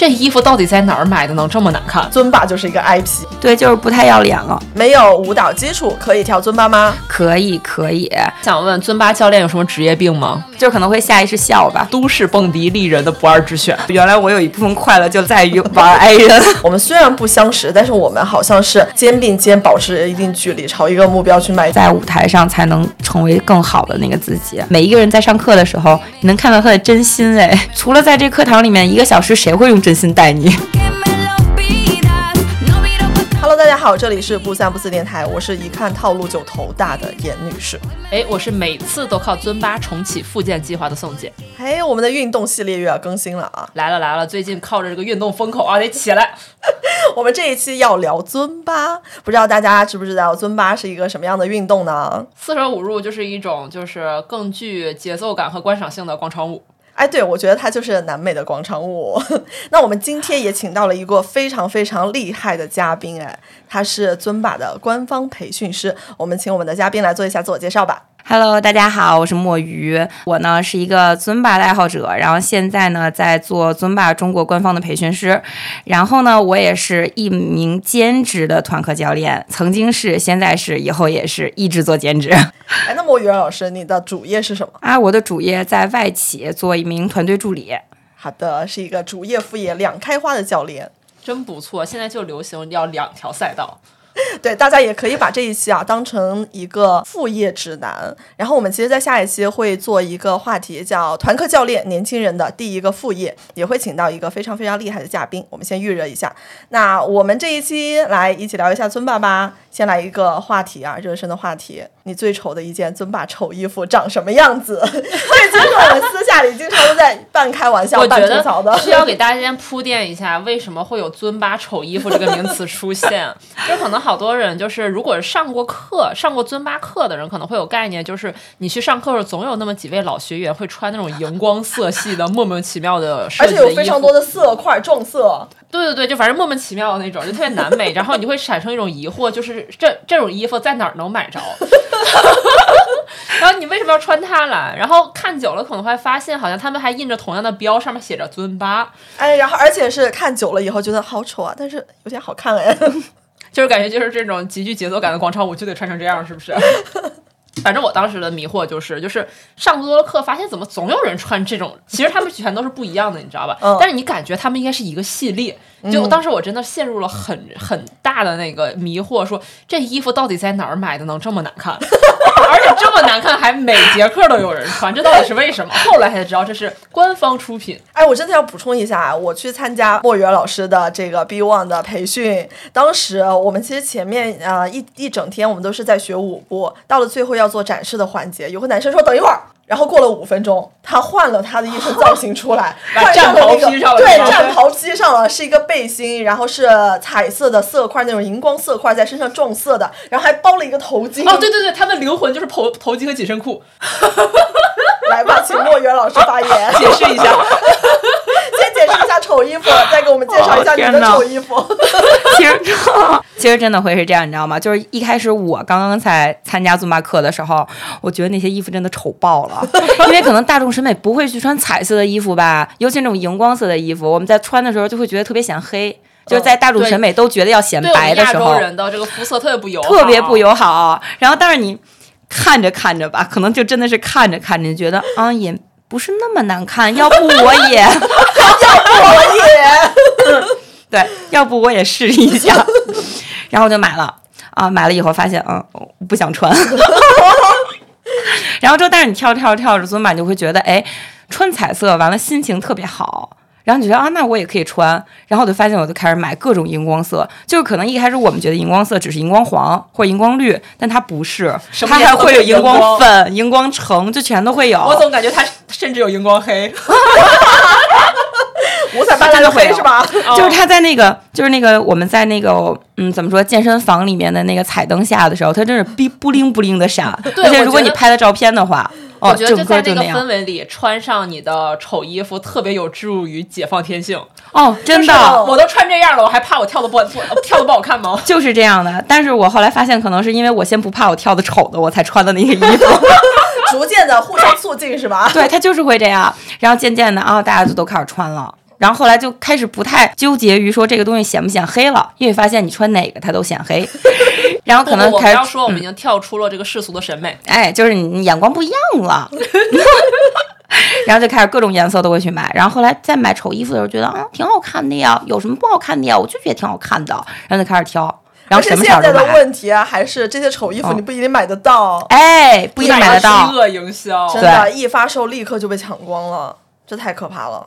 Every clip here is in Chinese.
这衣服到底在哪儿买的能这么难看？尊巴就是一个 IP，对，就是不太要脸了。没有舞蹈基础可以跳尊巴吗？可以，可以，想问尊巴教练有什么职业病吗？就可能会下意识笑吧。都市蹦迪丽人的不二之选。原来我有一部分快乐就在于玩 i 人。我们虽然不相识，但是我们好像是肩并肩，保持一定距离，朝一个目标去迈。在舞台上才能成为更好的那个自己。每一个人在上课的时候，你能看到他的真心哎。除了在这课堂里面一个小时，谁会用真心待你 Hello，大家好，这里是不三不四电台，我是一看套路就头大的严女士。哎，我是每次都靠尊巴重启复健计划的宋姐。哎，我们的运动系列又要更新了啊！来了来了，最近靠着这个运动风口啊，得起来。我们这一期要聊尊巴，不知道大家知不知道尊巴是一个什么样的运动呢？四舍五入就是一种就是更具节奏感和观赏性的广场舞。哎，对，我觉得他就是南美的广场舞。那我们今天也请到了一个非常非常厉害的嘉宾，哎，他是尊巴的官方培训师。我们请我们的嘉宾来做一下自我介绍吧。Hello，大家好，我是墨鱼。我呢是一个尊巴的爱好者，然后现在呢在做尊巴中国官方的培训师，然后呢我也是一名兼职的团课教练，曾经是，现在是，以后也是，一直做兼职。哎，那么语文老师，你的主业是什么？啊，我的主业在外企做一名团队助理。好的，是一个主业副业两开花的教练。真不错，现在就流行要两条赛道。对，大家也可以把这一期啊当成一个副业指南。然后我们其实，在下一期会做一个话题，叫“团课教练年轻人的第一个副业”，也会请到一个非常非常厉害的嘉宾。我们先预热一下。那我们这一期来一起聊一下尊爸吧。先来一个话题啊，热身的话题。你最丑的一件尊爸丑衣服长什么样子？这其实我们私下里经常都在半开玩笑、半吐槽的得。需要给大家先铺垫一下，为什么会有“尊巴丑衣服”这个名词出现。就可能好多人就是，如果上过课、上过尊巴课的人，可能会有概念，就是你去上课的时候，总有那么几位老学员会穿那种荧光色系的、莫名其妙的设而且。有非常多的色块撞色，对对对，就反正莫名其妙的那种，就特别难美，然后你会产生一种疑惑，就是这这种衣服在哪儿能买着？然后你为什么要穿它来？然后看久了可能会发现，好像他们还印着同样的标，上面写着尊巴，哎，然后而且是看久了以后觉得好丑啊，但是有点好看哎。就是感觉就是这种极具节奏感的广场舞就得穿成这样，是不是？反正我当时的迷惑就是，就是上过多了课，发现怎么总有人穿这种，其实他们全都是不一样的，你知道吧？嗯但是你感觉他们应该是一个系列。就当时我真的陷入了很很大的那个迷惑，说这衣服到底在哪儿买的能这么难看？而且这么难看，还每节课都有人穿，这到底是为什么？后来才知道这是官方出品。哎，我真的要补充一下啊，我去参加莫言老师的这个 B One 的培训，当时我们其实前面啊、一一整天我们都是在学舞步，到了最后要做展示的环节，有个男生说等一会儿。然后过了五分钟，他换了他的一身造型出来，把换上了那个战袍披上了对战袍披上了，是一个背心，然后是彩色的色块，那种荧光色块在身上撞色的，然后还包了一个头巾。哦，对对对，他的灵魂就是头头巾和紧身裤。来吧，请莫言老师发言。解释一下，先解释一下丑衣服，再给我们介绍一下你的丑衣服。其实，其实真的会是这样，你知道吗？就是一开始我刚刚才参加尊巴课的时候，我觉得那些衣服真的丑爆了，因为可能大众审美不会去穿彩色的衣服吧，尤其那种荧光色的衣服，我们在穿的时候就会觉得特别显黑，就是在大众审美都觉得要显白的时候洲，人的这个肤色特别不友好，特别不友好。然后，但是你看着看着吧，可能就真的是看着看着，你觉得啊也不是那么难看，要不我也。要不我也。对，要不我也试一下，然后我就买了啊，买了以后发现，嗯，我不想穿。然后之后，但是你跳着跳着跳着，尊巴你就会觉得，哎，穿彩色完了心情特别好。然后你觉得啊，那我也可以穿，然后我就发现我就开始买各种荧光色，就是可能一开始我们觉得荧光色只是荧光黄或者荧光绿，但它不是，它还会有荧光光粉、荧光橙，就全都会有。我总感觉它甚至有荧光黑。五彩斑斓的黑是吧？就是他在那个，就是那个我们在那个，嗯，怎么说，健身房里面的那个彩灯下的时候，它真是逼不灵不灵的闪。而且如果你拍了照片的话，哦，我觉得就在那个。氛围里，穿上你的丑衣服，特别有助于解放天性。哦，真的我都穿这样了，我还怕我跳的不跳的不好看吗？就是这样的。但是我后来发现，可能是因为我先不怕我跳的丑的，我才穿的那个衣服。逐渐的互相促进是吧？对他就是会这样，然后渐渐的啊，大家就都开始穿了。然后后来就开始不太纠结于说这个东西显不显黑了，因为发现你穿哪个它都显黑，然后可能开始说，我们已经跳出了这个世俗的审美。哎，就是你你眼光不一样了，然后就开始各种颜色都会去买，然后后来再买丑衣服的时候觉得嗯挺好看的呀，有什么不好看的呀？我就觉得挺好看的，然后就开始挑，然后什么色现在的问题啊，还是这些丑衣服哦。你不一定买得到，哎，不一定买得到。饥，饿营销，真的，一发售立刻就被抢光了，这太可怕了。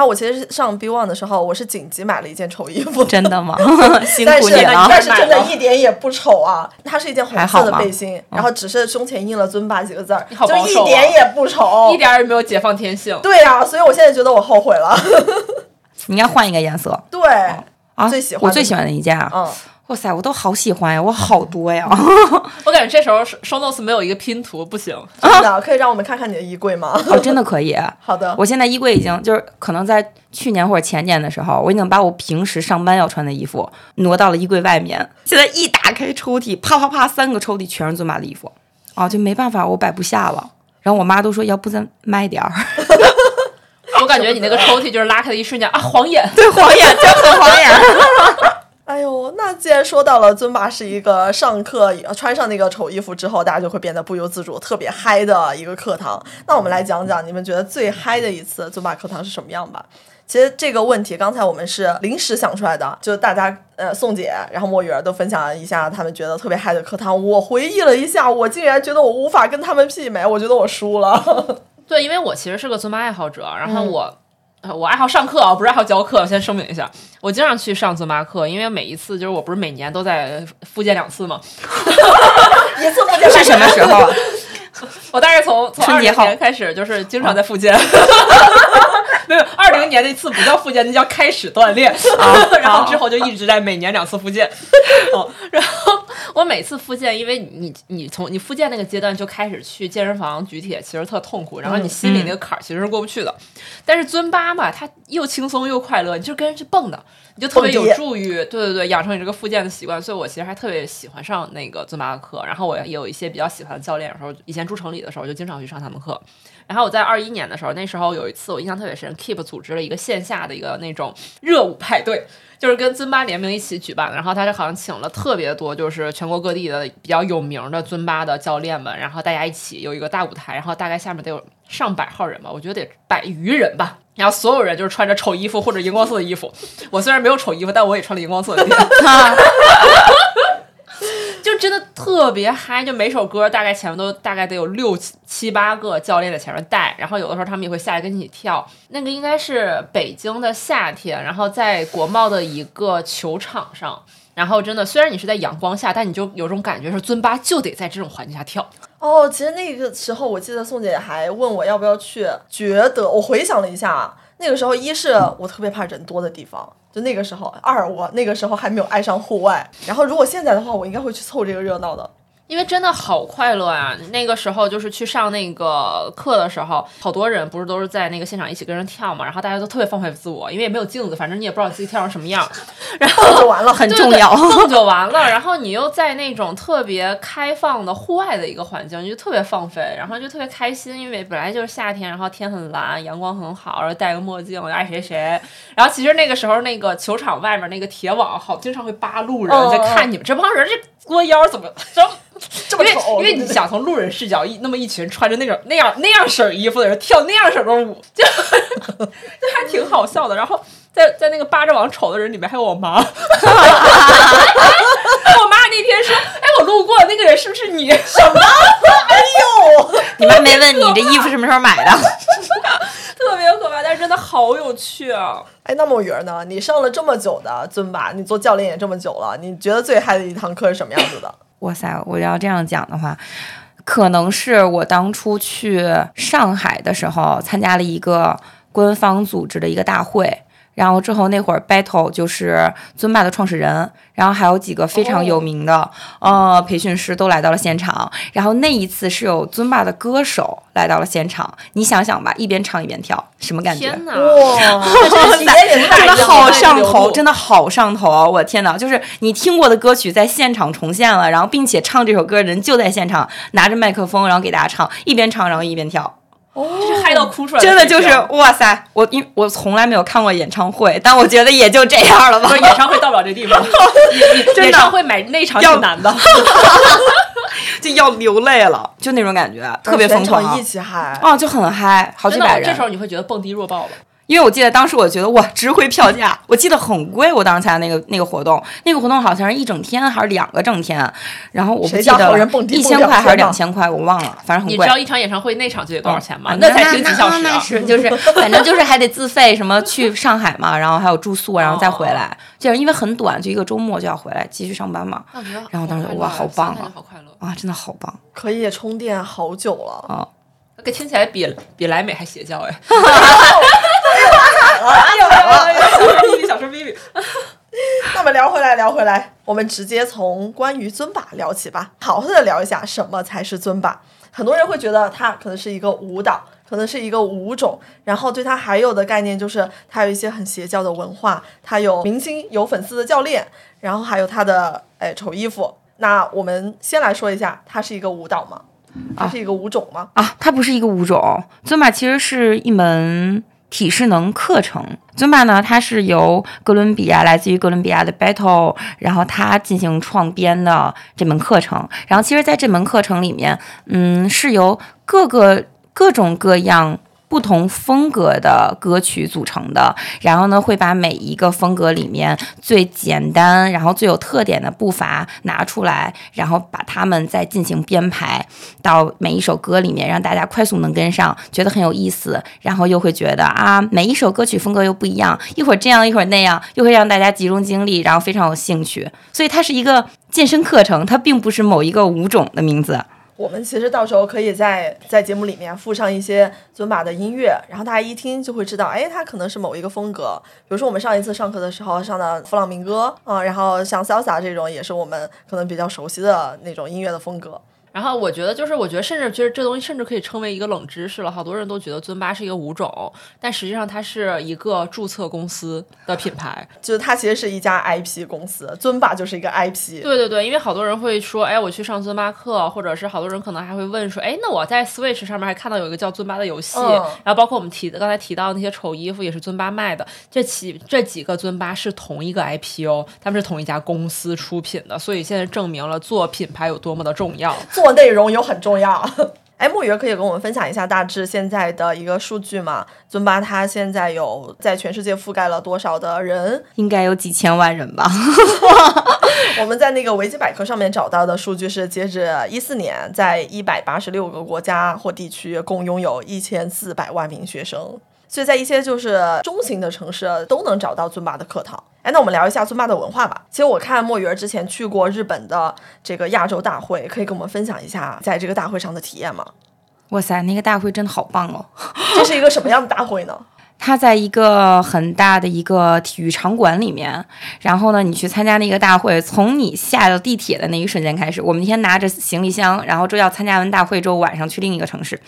然后我其实是上 B One 的时候，我是紧急买了一件丑衣服，真的吗？辛但是苦你了但。是真的一点也不丑啊！它是一件红色的背心，然后只是胸前印了“尊巴”几个字儿，就一点也不丑一。点儿也没有解放天性。对呀、所以我现在觉得我后悔了。你应该换一个颜色对，啊！最喜欢我最喜欢的一件啊！嗯，哇塞，我都好喜欢呀，我好多呀！我感觉这时候 show notes 没有一个拼图不行。真的可以让我们看看你的衣柜吗？哦，真的可以。好的，我现在衣柜已经就是可能在去年或者前年的时候，我已经把我平时上班要穿的衣服挪到了衣柜外面。现在一打开抽屉，啪啪啪，三个抽屉全是尊巴的衣服，啊，就没办法，我摆不下了。然后我妈都说，要不咱卖点儿，我感觉你那个抽屉就是拉开的一瞬间啊，晃眼。对，晃眼，真很晃眼。哎呦，那既然说到了尊巴是一个上课呃穿上那个丑衣服之后，大家就会变得不由自主、特别嗨的一个课堂。那我们来讲讲你们觉得最嗨的一次尊巴课堂是什么样吧？其实这个问题刚才我们是临时想出来的，就是大家呃宋姐，然后墨鱼儿都分享了一下他们觉得特别嗨的课堂。我回忆了一下，我竟然觉得我无法跟他们媲美，我觉得我输了。对，因为我其实是个尊巴爱好者，然后嗯我。呃我爱好上课啊，不是爱好教课。先声明一下，我经常去上尊巴课，因为每一次就是我不是每年都在复健两次嘛。一次复健是什么时候啊？我大概从从二零春节后年开始，就是经常在复健。没有，二零年那次不叫复健，那叫开始锻炼。然后之后就一直在每年两次复健。哦，然后我每次复健，因为你你从你复健那个阶段就开始去健身房举铁，其实特痛苦，然后你心里那个坎儿其实是过不去的。但是尊巴嘛，它又轻松又快乐，你就跟人去蹦的，你就特别有助于对对对养成你这个复健的习惯。所以我其实还特别喜欢上那个尊巴的课，然后我也有一些比较喜欢的教练，有时候以前住城里的时候就经常去上他们课。然后我在二一年的时候，那时候有一次我印象特别深，Keep 组织了一个线下的一个那种热舞派对，就是跟尊巴联名一起举办的。然后他就好像请了特别多，就是全国各地的比较有名的尊巴的教练们，然后大家一起有一个大舞台，然后大概下面得有上百号人吧，我觉得得百余人吧。然后所有人就是穿着丑衣服或者荧光色的衣服。我虽然没有丑衣服，但我也穿了荧光色的店。就 真的特别嗨，就每首歌大概前面都大概得有六七七八个教练在前面带，然后有的时候他们也会下来跟你一起跳。那个应该是北京的夏天，然后在国贸的一个球场上，然后真的虽然你是在阳光下，但你就有种感觉是尊巴就得在这种环境下跳。哦，其实那个时候我记得宋姐还问我要不要去，觉得我回想了一下，那个时候一是我特别怕人多的地方，就那个时候；二我那个时候还没有爱上户外，然后如果现在的话，我应该会去凑这个热闹的。因为真的好快乐啊！那个时候就是去上那个课的时候，好多人不是都是在那个现场一起跟人跳嘛，然后大家都特别放飞自我，因为也没有镜子，反正你也不知道自己跳成什么样，然后就完了，很重要。就完了。然后你又在那种特别开放的户外的一个环境，你就特别放飞，然后就特别开心，因为本来就是夏天，然后天很蓝，阳光很好，然后戴个墨镜，爱谁谁。然后其实那个时候那个球场外面那个铁网好经常会扒路人，嗯在看你们这帮人这窝腰怎么这因为因为你想从路人视角，一那么一群穿着那种那样那样式儿衣服的人跳那样式儿的舞，就 就还挺好笑的。然后在在那个扒着网瞅的人里面还有我妈，我妈那天说：“哎，我路过那个人是不是你？” 什么？你妈没问你这衣服什么时候买的？特别可怕，但是真的好有趣啊！哎，那么鱼儿呢？你上了这么久的尊巴，你做教练也这么久了，你觉得最嗨的一堂课是什么样子的？哇塞，我要这样讲的话，可能是我当初去上海的时候参加了一个官方组织的一个大会。然后之后那会儿 battle 就是尊霸的创始人，然后还有几个非常有名的、呃培训师都来到了现场。然后那一次是有尊霸的歌手来到了现场，你想想吧，一边唱一边跳，什么感觉？天哪！哇，真的好上头，真的好上头啊！我天哪，就是你听过的歌曲在现场重现了，然后并且唱这首歌的人就在现场拿着麦克风，然后给大家唱，一边唱然后一边跳，这是嗨到哭出来，真的就是哇塞！我因为我从来没有看过演唱会，但我觉得也就这样了吧演唱会到不了这地方，真的演唱会买那场要挺难的。就要流泪了，就那种感觉，特别疯狂一！起嗨。啊，就很嗨，好几，百人这时。候你会觉得蹦迪弱爆了。因为我记得当时我觉得哇，值回票价，我记得很贵。我当时参加那个那个活动，那个活动好像是一整天还是两个整天，然后我不记得了好人蹦迪一千块还是两千块，我忘了，反正很贵你知道。一场演唱会那场就得多少钱吗啊？那才十几小时啊！那是就是，反正就是还得自费，什么去上海嘛，然后还有住宿，然后再回来，就是因为很短，就一个周末就要回来继续上班嘛。然后当时哇好棒啊好快乐。啊，真的好棒！可以充电好久了。啊给听起来比比莱美还邪教哎！哎呦哎呦！小声逼逼，小声逼逼。那么聊回来，聊回来，我们直接从关于尊巴聊起吧，好好的聊一下什么才是尊巴。很多人会觉得它可能是一个舞蹈，可能是一个舞种，然后对它还有的概念就是它有一些很邪教的文化，它有明星、有粉丝的教练，然后还有它的哎丑衣服。那我们先来说一下，它是一个舞蹈吗？它是一个舞种吗？啊，它不是一个舞种，尊巴其实是一门体适能课程。尊巴呢，它是由哥伦比亚来自于哥伦比亚的 Battle，然后他进行创编的这门课程。然后其实在这门课程里面，嗯，是由各个各种各样。不同风格的歌曲组成的，然后呢，会把每一个风格里面最简单，然后最有特点的步伐拿出来，然后把它们再进行编排到每一首歌里面，让大家快速能跟上，觉得很有意思，然后又会觉得啊，每一首歌曲风格又不一样，一会儿这样，一会儿那样，又会让大家集中精力，然后非常有兴趣。所以它是一个健身课程，它并不是某一个舞种的名字。我们其实到时候可以在在节目里面附上一些尊巴的音乐，然后大家一听就会知道，哎，他可能是某一个风格。比如说我们上一次上课的时候上的弗朗明哥，嗯、然后像潇洒这种也是我们可能比较熟悉的那种音乐的风格。然后我觉得，就是我觉得，甚至觉得这东西甚至可以称为一个冷知识了。好多人都觉得尊巴是一个舞种，但实际上它是一个注册公司的品牌。就是它其实是一家 IP 公司，尊巴就是一个 IP。对对对，因为好多人会说，哎，我去上尊巴课，或者是好多人可能还会问说，哎，那我在 Switch 上面还看到有一个叫尊巴的游戏，嗯然后包括我们提的刚才提到的那些丑衣服也是尊巴卖的，这几这几个尊巴是同一个 IP 哦，他们是同一家公司出品的，所以现在证明了做品牌有多么的重要。做内容有很重要。哎，木鱼儿可以跟我们分享一下大致现在的一个数据吗？尊巴它现在有在全世界覆盖了多少的人？应该有几千万人吧？我们在那个维基百科上面找到的数据是，截止一四年，在一百八十六个国家或地区，共拥有一千四百万名学生。所以在一些就是中型的城市都能找到尊巴的课堂。哎，那我们聊一下尊巴的文化吧。其实我看墨鱼儿之前去过日本的这个亚洲大会，可以跟我们分享一下在这个大会上的体验吗？哇塞，那个大会真的好棒哦！这是一个什么样的大会呢？它在一个很大的一个体育场馆里面，然后呢，你去参加那个大会，从你下了地铁的那一瞬间开始，我们那天拿着行李箱，然后就要参加完大会之后，晚上去另一个城市，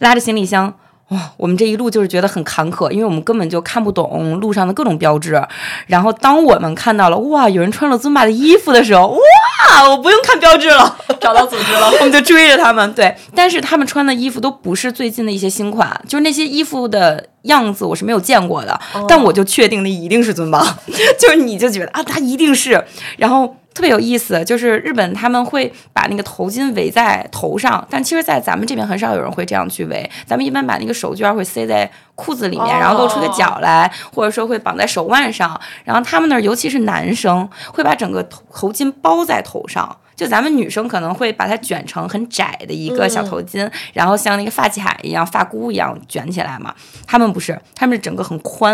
拉着行李箱。哇，我们这一路就是觉得很坎坷，因为我们根本就看不懂路上的各种标志。然后当我们看到了哇，有人穿了尊巴的衣服的时候，哇，我不用看标志了，找到组织了。我们就追着他们。对，但是他们穿的衣服都不是最近的一些新款，就是那些衣服的样子我是没有见过的，但我就确定那一定是尊巴，就是你就觉得啊，他一定是，然后。特别有意思，就是日本他们会把那个头巾围在头上，但其实，在咱们这边很少有人会这样去围。咱们一般把那个手绢会塞在裤子里面，然后露出个脚来，或者说会绑在手腕上。然后他们那儿，尤其是男生，会把整个头头巾包在头上。就咱们女生可能会把它卷成很窄的一个小头巾，然后像那个发卡一样、发箍一样卷起来嘛。他们不是，他们是整个很宽，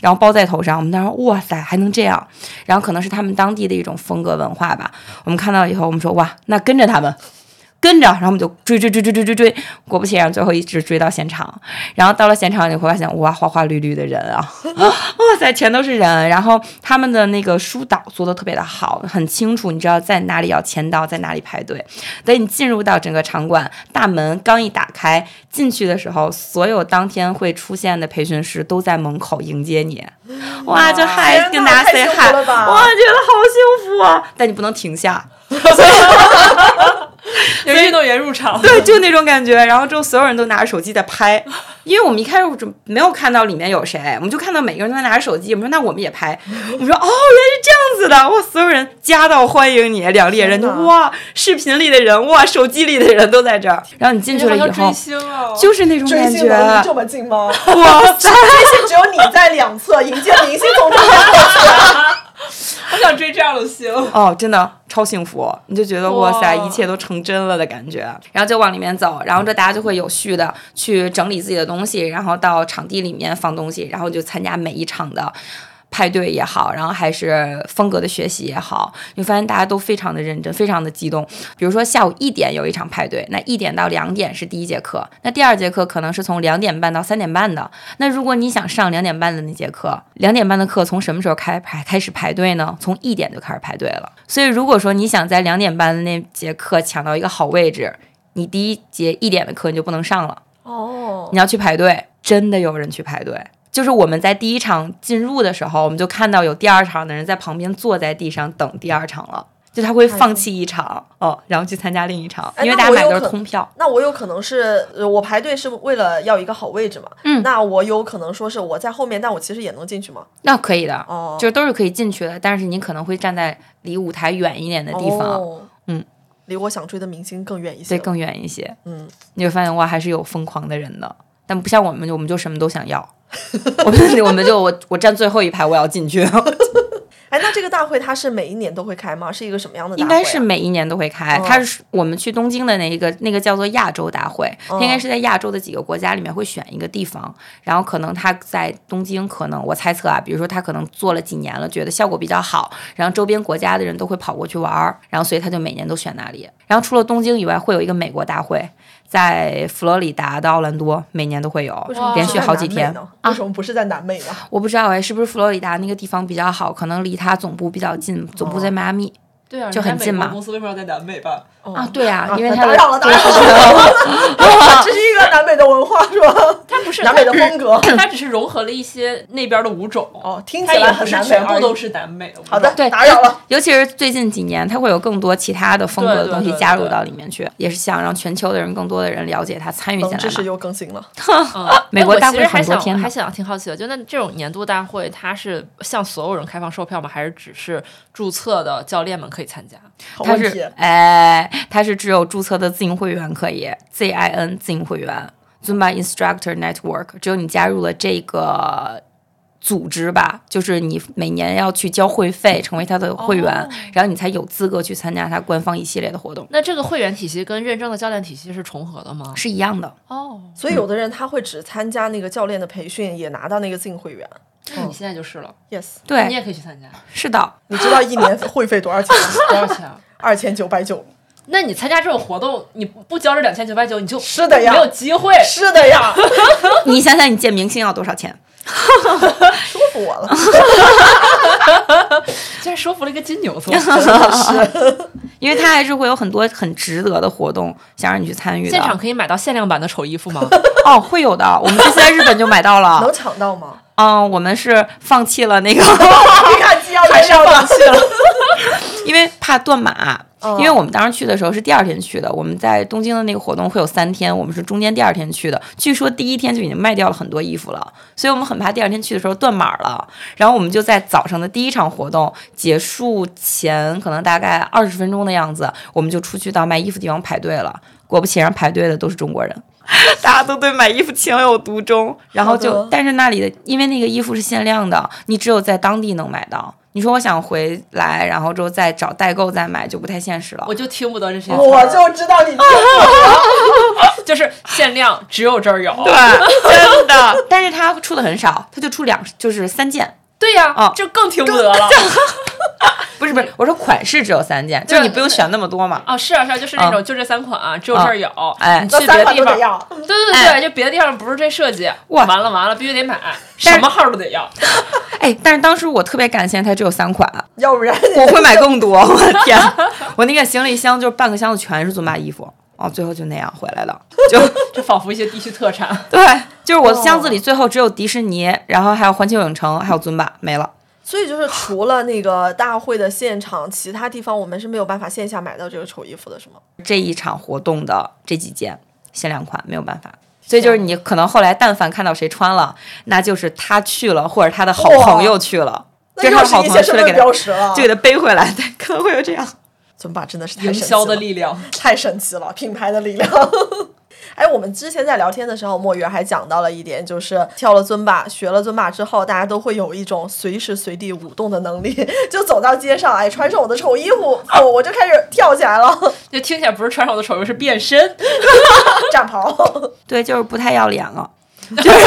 然后包在头上。我们当时哇塞，还能这样，然后可能是他们当地的一种风格文化吧。我们看到以后，我们说哇，那跟着他们。跟着，然后我们就追追追追追追追，果不其然，最后一直追到现场。然后到了现场，你会发现哇，花花绿绿的人啊，哇 塞，全都是人。然后他们的那个疏导做的特别的好，很清楚，你知道在哪里要签到，在哪里排队。等你进入到整个场馆，大门刚一打开，进去的时候，所有当天会出现的培训师都在门口迎接你，哇，就嗨天哪跟大家太 say 幸福 hi，了吧哇，觉得好幸福啊！但你不能停下，有运动员入场，对，就那种感觉。然后之后所有人都拿着手机在拍，因为我们一开始就没有看到里面有谁，我们就看到每个人都在拿着手机。我们说那我们也拍，我们说哦，原来是这样子的，哇，所有人夹道欢迎你，两列人就哇，视频里的人哇，手机里的人都在这儿。然后你进去了以后追，星哦，就是那种追感觉，这么近吗？哇塞！追星只有你在两侧迎接明星从中间过去啊。我想追这样的星。哦，真的超幸福，你就觉得哇塞，一切都成真了的感觉。然后就往里面走，然后这大家就会有序的去整理自己的东西，然后到场地里面放东西，然后就参加每一场的。派对也好，然后还是风格的学习也好，你会发现大家都非常的认真，非常的激动。比如说下午一点有一场派对，那一点到两点是第一节课，那第二节课可能是从两点半到三点半的。那如果你想上两点半的那节课，两点半的课从什么时候开排开始排队呢？从一点就开始排队了。所以如果说你想在两点半的那节课抢到一个好位置，你第一节一点的课你就不能上了。哦，你要去排队，真的有人去排队。就是我们在第一场进入的时候，我们就看到有第二场的人在旁边坐在地上等第二场了，就他会放弃一场哦，然后去参加另一场，哎因为大家买的是通票。那我有可能是呃我排队是为了要一个好位置嘛？嗯那我有可能说是我在后面，但我其实也能进去吗？那可以的，哦就是都是可以进去的，但是你可能会站在离舞台远一点的地方，哦嗯，离我想追的明星更远一些。对，更远一些。嗯，你会发现哇，还是有疯狂的人的，但不像我们，我们就什么都想要。我们我们就我我站最后一排，我要进去。哎，那这个大会它是每一年都会开吗？是一个什么样的大应会、啊？该是每一年都会开，哦它是我们去东京的那一个那个叫做亚洲大会，它应该哦是在亚洲的几个国家里面会选一个地方，然后可能他在东京，可能我猜测啊，比如说他可能做了几年了，觉得效果比较好，然后周边国家的人都会跑过去玩儿，然后所以他就每年都选那里。然后除了东京以外，会有一个美国大会，在佛罗里达的奥兰多，每年都会有连续好几天。呢？为什么不是在南美呢？我不知道哎，是不是佛罗里达那个地方比较好？可能离它总部比较近，总部在迈阿密。对啊，就很近嘛公司为什么要在南美办？啊，对啊，啊因为它的打扰了，打扰了，这是一个南美的文化是吧？它不是南美的风格。它只是融合了一些那边的舞种。哦，听起它也不是来很南美全部都是南美的舞种。好的，对，打扰了。尤其是最近几年，它会有更多其他的风格的东西加入到里面去，也是想让全球的人更多的人了解它，参与进来知识又更新了。嗯，美国大会哎我其实还很多天还想挺好奇的，就那这种年度大会，它是向所有人开放售票吗？还是只是注册的教练们可以参加？它是，哎，它是只有注册的自营会员可以，ZIN 自营会员，Zumba Instructor Network，只有你加入了这个。组织吧，就是你每年要去交会费，成为他的会员，哦然后你才有资格去参加他官方一系列的活动，那这个会员体系跟认证的教练体系是重合的吗？是一样的。哦，所以有的人他会只参加那个教练的培训，也拿到那个自营会员。那你现在就是了，Yes，对你，也可以去参加，是的，你知道一年会费多少钱吗？多少钱啊？二千九百九。那你参加这种活动，你不交这两千九百九，你就是的呀没有机会。是的呀，你想想，你见明星要多少钱？说服我了。竟然说服了一个金牛座。因为他还是会有很多很值得的活动，想让你去参与的。现场可以买到限量版的丑衣服吗？哦，会有的。我们这次在日本就买到了能。抢到吗？嗯，我们是放弃了那个，你看机要还是要放弃了。因为怕断码。嗯因为我们当时去的时候是第二天去的，我们在东京的那个活动会有三天，我们是中间第二天去的。据说第一天就已经卖掉了很多衣服了，所以我们很怕第二天去的时候断码了。然后我们就在早上的第一场活动结束前，可能大概二十分钟的样子，我们就出去到卖衣服地方排队了。果不其然，排队的都是中国人。大家都对买衣服情有独钟，然后就，但是那里的，因为那个衣服是限量的，你只有在当地能买到。你说我想回来，然后之后再找代购再买，就不太现实了我。就听不得这些，我就知道你听不得 就是限量，只有这儿有。对，真的。但是它出的很少，它就出两，就是三件。对呀、哦这更听 不得了。不是不是，我说款式只有三件，就是你不用选那么多嘛。哦，是啊是啊，就是那种就这三款，只有这儿有。哎你去别的地方，款都得要，对对对，哎就别的地方不是这设计，哇完了完了，必须得买，什么号都得要。哎，但是当时我特别感谢它只有三款，要不然我会买更多。我的天，我那个行李箱就是半个箱子全是尊巴衣服，哦，最后就那样回来的。就 就仿佛一些地区特产。对，就是我箱子里最后只有迪士尼，然后还有环球影城，还有尊巴没了。所以就是除了那个大会的现场，其他地方我们是没有办法线下买到这个丑衣服的，是吗？这一场活动的这几件限量款没有办法。所以就是你可能后来但凡看到谁穿了，那就是他去了，或者他的好朋友去了，那这是他的好朋友去了给他标识了。就给他背回来，对，可能会有这样。尊巴真的是太神奇营销的了力量，太神奇了，品牌的力量。哎，我们之前在聊天的时候，墨鱼还讲到了一点，就是跳了尊巴，学了尊巴之后，大家都会有一种随时随地舞动的能力，就走到街上，哎，穿上我的丑衣服，哦，我就开始跳起来了，就听起来不是穿上我的丑衣服，是变身。战袍。对，就是不太要脸了。就是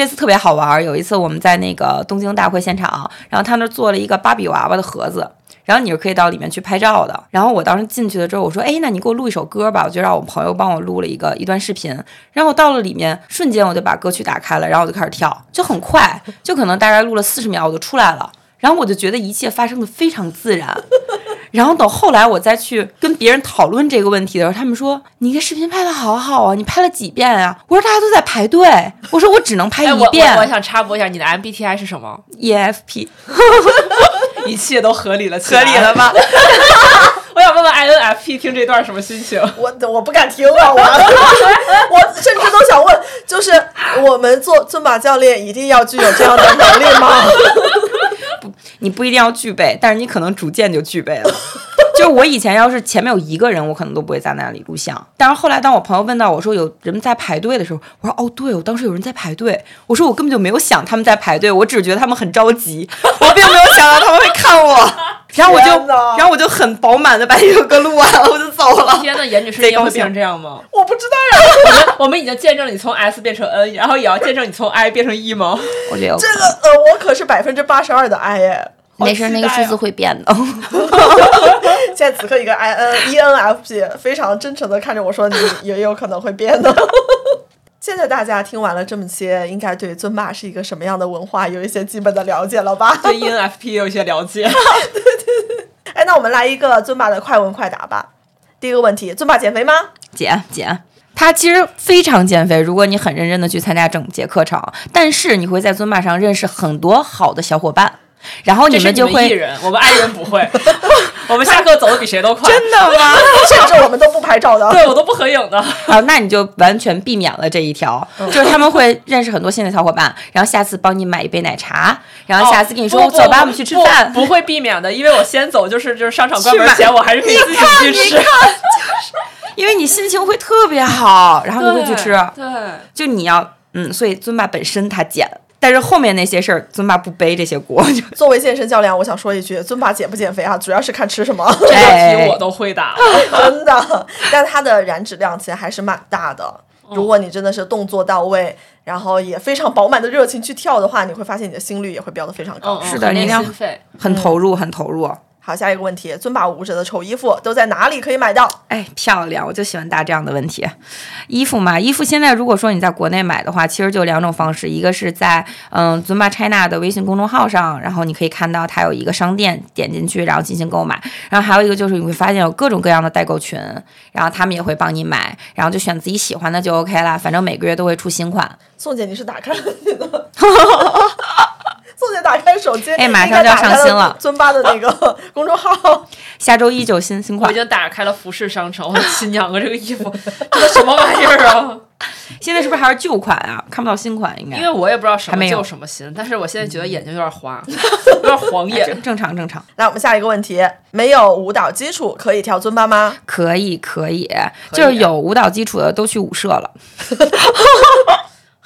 这次特别好玩，有一次我们在那个东京大会现场，然后他那做了一个芭比娃娃的盒子。然后你是可以到里面去拍照的。然后我当时进去了之后，我说：“哎，那你给我录一首歌吧。”我就让我朋友帮我录了一个一段视频。然后我到了里面，瞬间我就把歌曲打开了，然后我就开始跳，就很快，就可能大概录了四十秒，我就出来了。然后我就觉得一切发生的非常自然。然后等后来我再去跟别人讨论这个问题的时候，他们说：“你这视频拍的好好啊，你拍了几遍啊？”我说：“大家都在排队。”我说：“我只能拍哎，我一遍。我我想插播一下，你的 MBTI 是什么？EFP 一切都合理了合，理了吧？我想问问 INFP 听这段什么心情？我我不敢听啊！我我甚至都想问，就是我们做尊马教练一定要具有这样的能力吗？你不一定要具备，但是你可能逐渐就具备了。就是我以前要是前面有一个人，我可能都不会在那里录像。但是后来当我朋友问到我说有人在排队的时候，我说哦，对，我当时有人在排队。我说我根本就没有想他们在排队，我只是觉得他们很着急，我并没有想到他们会看我。然后我就，然后我就很饱满的把这首歌录完了，我就走了。天呐，严女士，你也会变成这样吗？我不知道呀，我们我们已经见证了你从 S 变成 N，然后也要见证你从 I 变成 E 吗？我觉得这个呃，我可是百分之八十二的 I 耶。好没事，那个数字会变的。现在此刻一个 I N E N F P 非常真诚的看着我说：“你也有可能会变的。”现在大家听完了这么些，应该对尊巴是一个什么样的文化有一些基本的了解了吧？对 ENFP 有一些了解。哎，那我们来一个尊巴的快问快答吧。第一个问题：尊巴减肥吗？减减。他其实非常减肥，如果你很认真的去参加整节课程，但是你会在尊巴上认识很多好的小伙伴，然后你们就会我们 I 人不会。我们下课走的比谁都快，真的吗？甚至我们都不拍照的。对我都不合影的。啊，那你就完全避免了这一条，就是他们会认识很多新的小伙伴，然后下次帮你买一杯奶茶，然后下次跟你说、哦走吧，我们去吃饭。不会避免的，因为我先走，就是就是商场关门前，我还是可以自己去吃。因为你心情会特别好，然后你会去吃。对，就你要嗯，所以尊巴本身他减，但是后面那些事儿尊巴不背这些锅。就作为健身教练，我想说一句：尊巴减不减肥啊，主要是看吃什么。这道哎题我都会答。真的，但它的燃脂量其实还是蛮大的。如果你真的是动作到位，然后也非常饱满的热情去跳的话，你会发现你的心率也会飙得非常高。是的你一定要。很投入，很投入。好，下一个问题：尊巴舞者的丑衣服都在哪里可以买到？哎，漂亮！我就喜欢答这样的问题。衣服嘛，衣服现在如果说你在国内买的话，其实就两种方式，一个是在嗯 Zumba China 的微信公众号上，然后你可以看到它有一个商店，点进去然后进行购买。然后还有一个就是你会发现有各种各样的代购群，然后他们也会帮你买，然后就选自己喜欢的就 OK 啦。反正每个月都会出新款。宋姐，你是打开了你的？宋姐打开手机，哎马上就要上新了尊巴的那个公众号，下周一就新新款我已，经打开了服饰商城，我的亲娘啊，这个衣服这个什么玩意儿啊？现在是不是还是旧款啊？看不到新款应该。因为我也不知道什么还没有旧什么新，但是我现在觉得眼睛有点花，有点晃眼。正正常正常，来我们下一个问题：没有舞蹈基础可以跳尊巴吗？可以可以，可以啊就是有舞蹈基础的都去舞社了。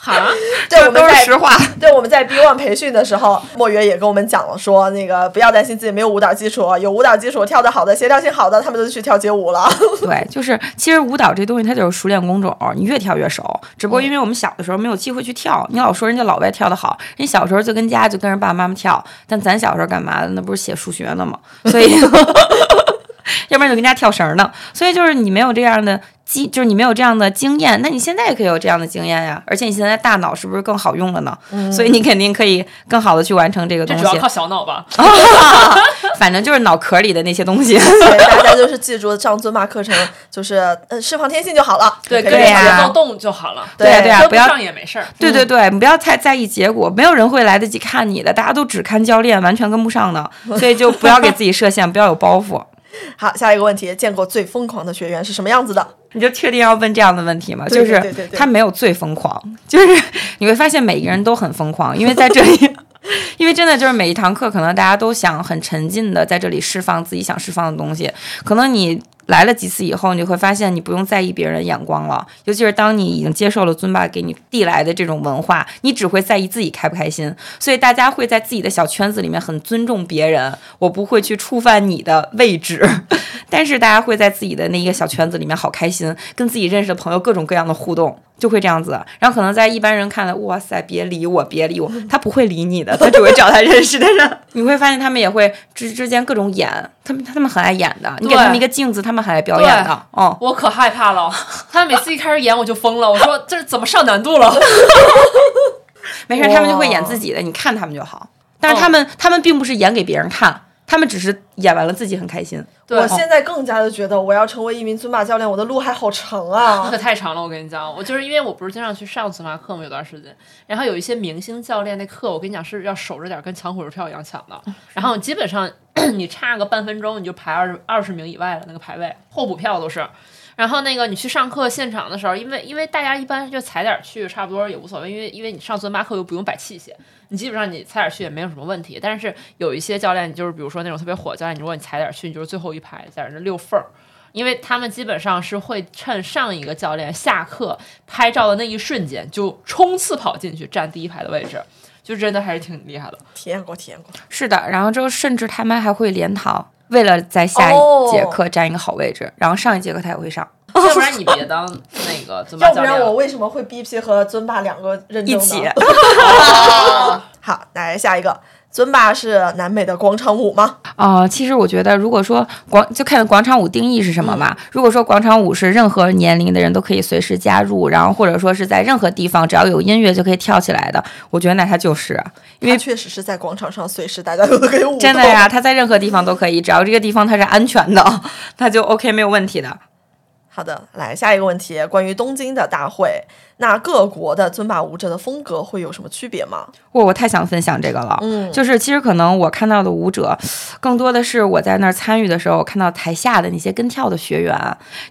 哈，对，我们都是在实话。对我们在 B One 培训的时候，莫约也跟我们讲了说，那个不要担心自己没有舞蹈基础，有舞蹈基础跳得好的、协调性好的，他们都去跳街舞了。对，就是其实舞蹈这东西它就是熟练工种，你越跳越熟。只不过因为我们小的时候没有机会去跳，你老说人家老外跳得好，人小时候就跟家就跟着爸爸妈妈跳，但咱小时候干嘛的？那不是写数学呢吗？所以。要不然就跟家跳绳呢，所以就是你没有这样的经，就是你没有这样的经验，那你现在也可以有这样的经验呀。而且你现在大脑是不是更好用了呢？所以你肯定可以更好的去完成这个东西这主要。靠小脑吧？反正就是脑壳里的那些东西。对，大家就是记住上尊巴课程，就是呃释放天性就好了。对，对呀节奏动就好了。对呀对呀跟不要上也没事儿。对对对，你不要太在意结果，没有人会来得及看你的，大家都只看教练，完全跟不上呢。所以就不要给自己设限，不要有包袱。好，下一个问题，见过最疯狂的学员是什么样子的？你就确定要问这样的问题吗？就是他没有最疯狂，就是 你会发现每一个人都很疯狂，因为在这里，因为真的就是每一堂课，可能大家都想很沉浸的在这里释放自己想释放的东西。可能你来了几次以后，你会发现你不用在意别人的眼光了，尤其是当你已经接受了尊巴给你递来的这种文化，你只会在意自己开不开心。所以大家会在自己的小圈子里面很尊重别人，我不会去触犯你的位置，但是大家会在自己的那一个小圈子里面好开心，跟自己认识的朋友各种各样的互动。就会这样子，然后可能在一般人看来，哇塞，别理我，别理我，他不会理你的，他只会找他认识的人。你会发现他们也会之之间各种演，他们他们很爱演的，你给他们一个镜子，他们很爱表演的。哦，我可害怕了，他们每次一开始演我就疯了，我说这是怎么上难度了？没事，他们就会演自己的，你看他们就好。但是他们、他们并不是演给别人看，他们只是演完了自己很开心。我现在更加的觉得，我要成为一名尊马教练，我的路还好长啊 那可。太长了，我跟你讲，我就是因为我不是经常去上尊巴课嘛，有段时间，然后有一些明星教练那课，我跟你讲是要守着点，跟抢火车票一样抢的，然后基本上 你差个半分钟你就排二十二十名以外了，那个排位候补票都是。然后那个你去上课现场的时候，因为因为大家一般就踩点去，差不多也无所谓，因为因为你上尊巴课又不用摆器械，你基本上你踩点去也没有什么问题。但是有一些教练，就是比如说那种特别火教练，如果你踩点去，你就是最后一排在那溜缝儿。因为他们基本上是会趁上一个教练下课拍照的那一瞬间，就冲刺跑进去占第一排的位置，就真的还是挺厉害的。体验过，体验过。是的，然后之后甚至他们还会连堂，为了在下哦一节课占一个好位置，然后上一节课他也会上。要不然你别当那个尊霸教练。要不然我为什么会 BP 和尊霸两个认证呢？一起 好，来下一个，尊巴是南美的广场舞吗？哦，其实我觉得，如果说广就看广场舞定义是什么嘛。如果说广场舞是任何年龄的人都可以随时加入，然后或者说是在任何地方只要有音乐就可以跳起来的，我觉得那它就是，因为确实是在广场上随时大家都可以舞。真的呀，它在任何地方都可以，只要这个地方它是安全的，它就 OK 没有问题的。好的，来下一个问题，关于东京的大会，那各国的尊巴舞者的风格会有什么区别吗？我我太想分享这个了，嗯就是其实可能我看到的舞者，更多的是我在那儿参与的时候，我看到台下的那些跟跳的学员，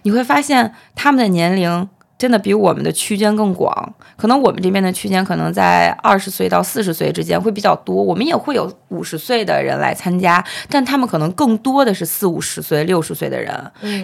你会发现他们的年龄真的比我们的区间更广。可能我们这边的区间可能在二十岁到四十岁之间会比较多，我们也会有五十岁的人来参加，但他们可能更多的是四五十岁、六十岁的人。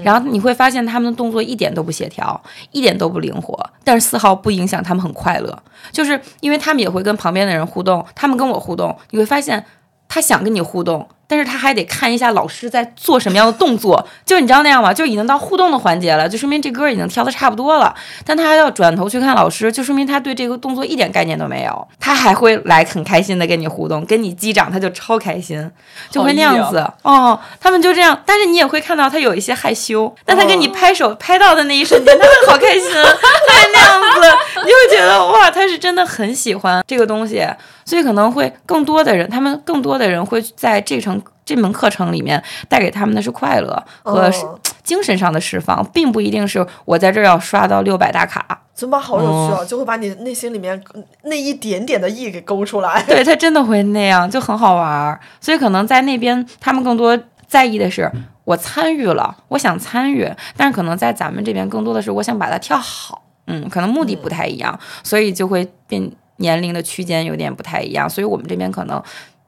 然后你会发现他们的动作一点都不协调，一点都不灵活，但是丝毫不影响他们很快乐。就是因为他们也会跟旁边的人互动，他们跟我互动，你会发现他想跟你互动，但是他还得看一下老师在做什么样的动作，就是你知道那样吗？就已经到互动的环节了，就说明这歌已经跳的差不多了，但他还要转头去看老师，就说明他对这个动作一点概念都没有，他还会来很开心的跟你互动，跟你击掌他就超开心，就会那样子。哦，他们就这样，但是你也会看到他有一些害羞，但他跟你拍手拍到的那一瞬间，他会好开心，他会那样子，你就会觉得哇，他是真的很喜欢这个东西，所以可能会更多的人，他们更多的人会在这程这门课程里面带给他们的是快乐和哦精神上的释放，并不一定是我在这儿要刷到六百大卡。尊巴好有趣哦，就会把你内心里面那一点点的意给勾出来。对他真的会那样，就很好玩儿。所以可能在那边，他们更多在意的是我参与了，我想参与，但是可能在咱们这边更多的是我想把它跳好。嗯，可能目的不太一样，所以就会变年龄的区间有点不太一样。所以我们这边可能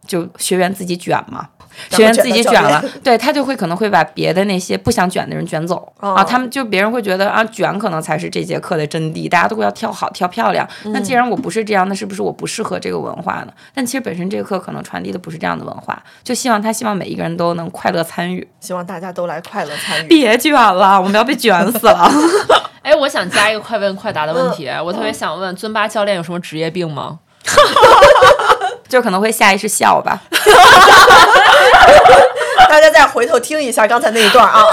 就学员自己卷嘛，学员自己卷了，对他就会可能会把别的那些不想卷的人卷走、哦啊，他们就别人会觉得啊卷可能才是这节课的真谛，大家都会要跳好跳漂亮。那嗯既然我不是这样，那是不是我不适合这个文化呢？但其实本身这个课可能传递的不是这样的文化，就希望他希望每一个人都能快乐参与。希望大家都来快乐参与。别卷了，我们要被卷死了。哎，我想加一个快问快答的问题，嗯我特别想问尊巴教练有什么职业病吗？就可能会下意识笑吧。大家再回头听一下刚才那一段啊。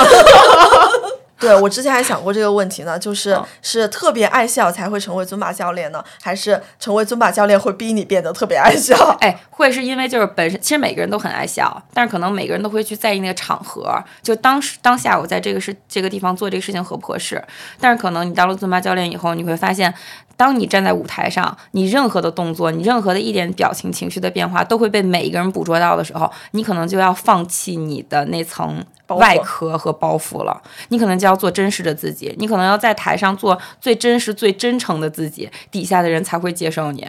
对我之前还想过这个问题呢，就是嗯是特别爱笑才会成为尊巴教练呢，还是成为尊巴教练会逼你变得特别爱笑？哎，会是因为就是本身，其实每个人都很爱笑，但是可能每个人都会去在意那个场合，就当时当下我在这个事这个地方做这个事情合不合适。但是可能你当了尊巴教练以后，你会发现，当你站在舞台上，你任何的动作，你任何的一点表情、情绪的变化，都会被每一个人捕捉到的时候，你可能就要放弃你的那层。外壳和包袱了，你可能就要做真实的自己，你可能要在台上做最真实、最真诚的自己，底下的人才会接受你。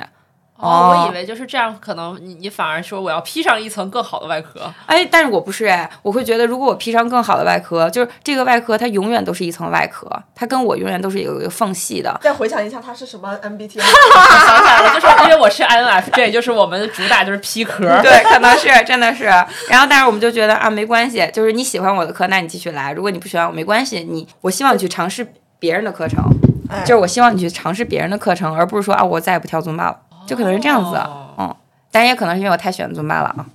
哦，哦我以为就是这样，可能你你反而说我要披上一层更好的外壳。哎，但是我不是哎，我会觉得如果我披上更好的外壳，就是这个外壳它永远都是一层外壳，它跟我永远都是有一个缝隙的。再回想一下，它是什么 MBTI？想起来了，就是因为我是 INFJ，就是我们的主打就是披壳。对，可能是真的是。然后，但是我们就觉得啊，没关系，就是你喜欢我的课，那你继续来；如果你不喜欢我，没关系，你我希望你去尝试别人的课程，哎就是我希望你去尝试别人的课程，而不是说啊，我再也不跳尊巴了，就可能是这样子。哦嗯，但也可能是因为我太喜欢尊巴了啊。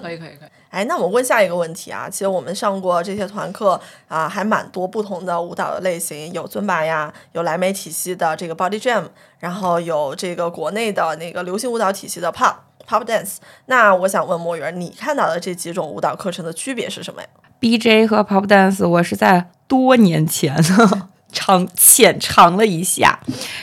可以可以可以。哎，那我问下一个问题啊，其实我们上过这些团课啊，还蛮多不同的舞蹈的类型，有尊巴呀，有莱美体系的这个 Body Jam，然后有这个国内的那个流行舞蹈体系的 Pop Pop Dance。那我想问莫源，你看到的这几种舞蹈课程的区别是什么呀？BJ 和 Pop Dance，我是在多年前尝浅尝了一下，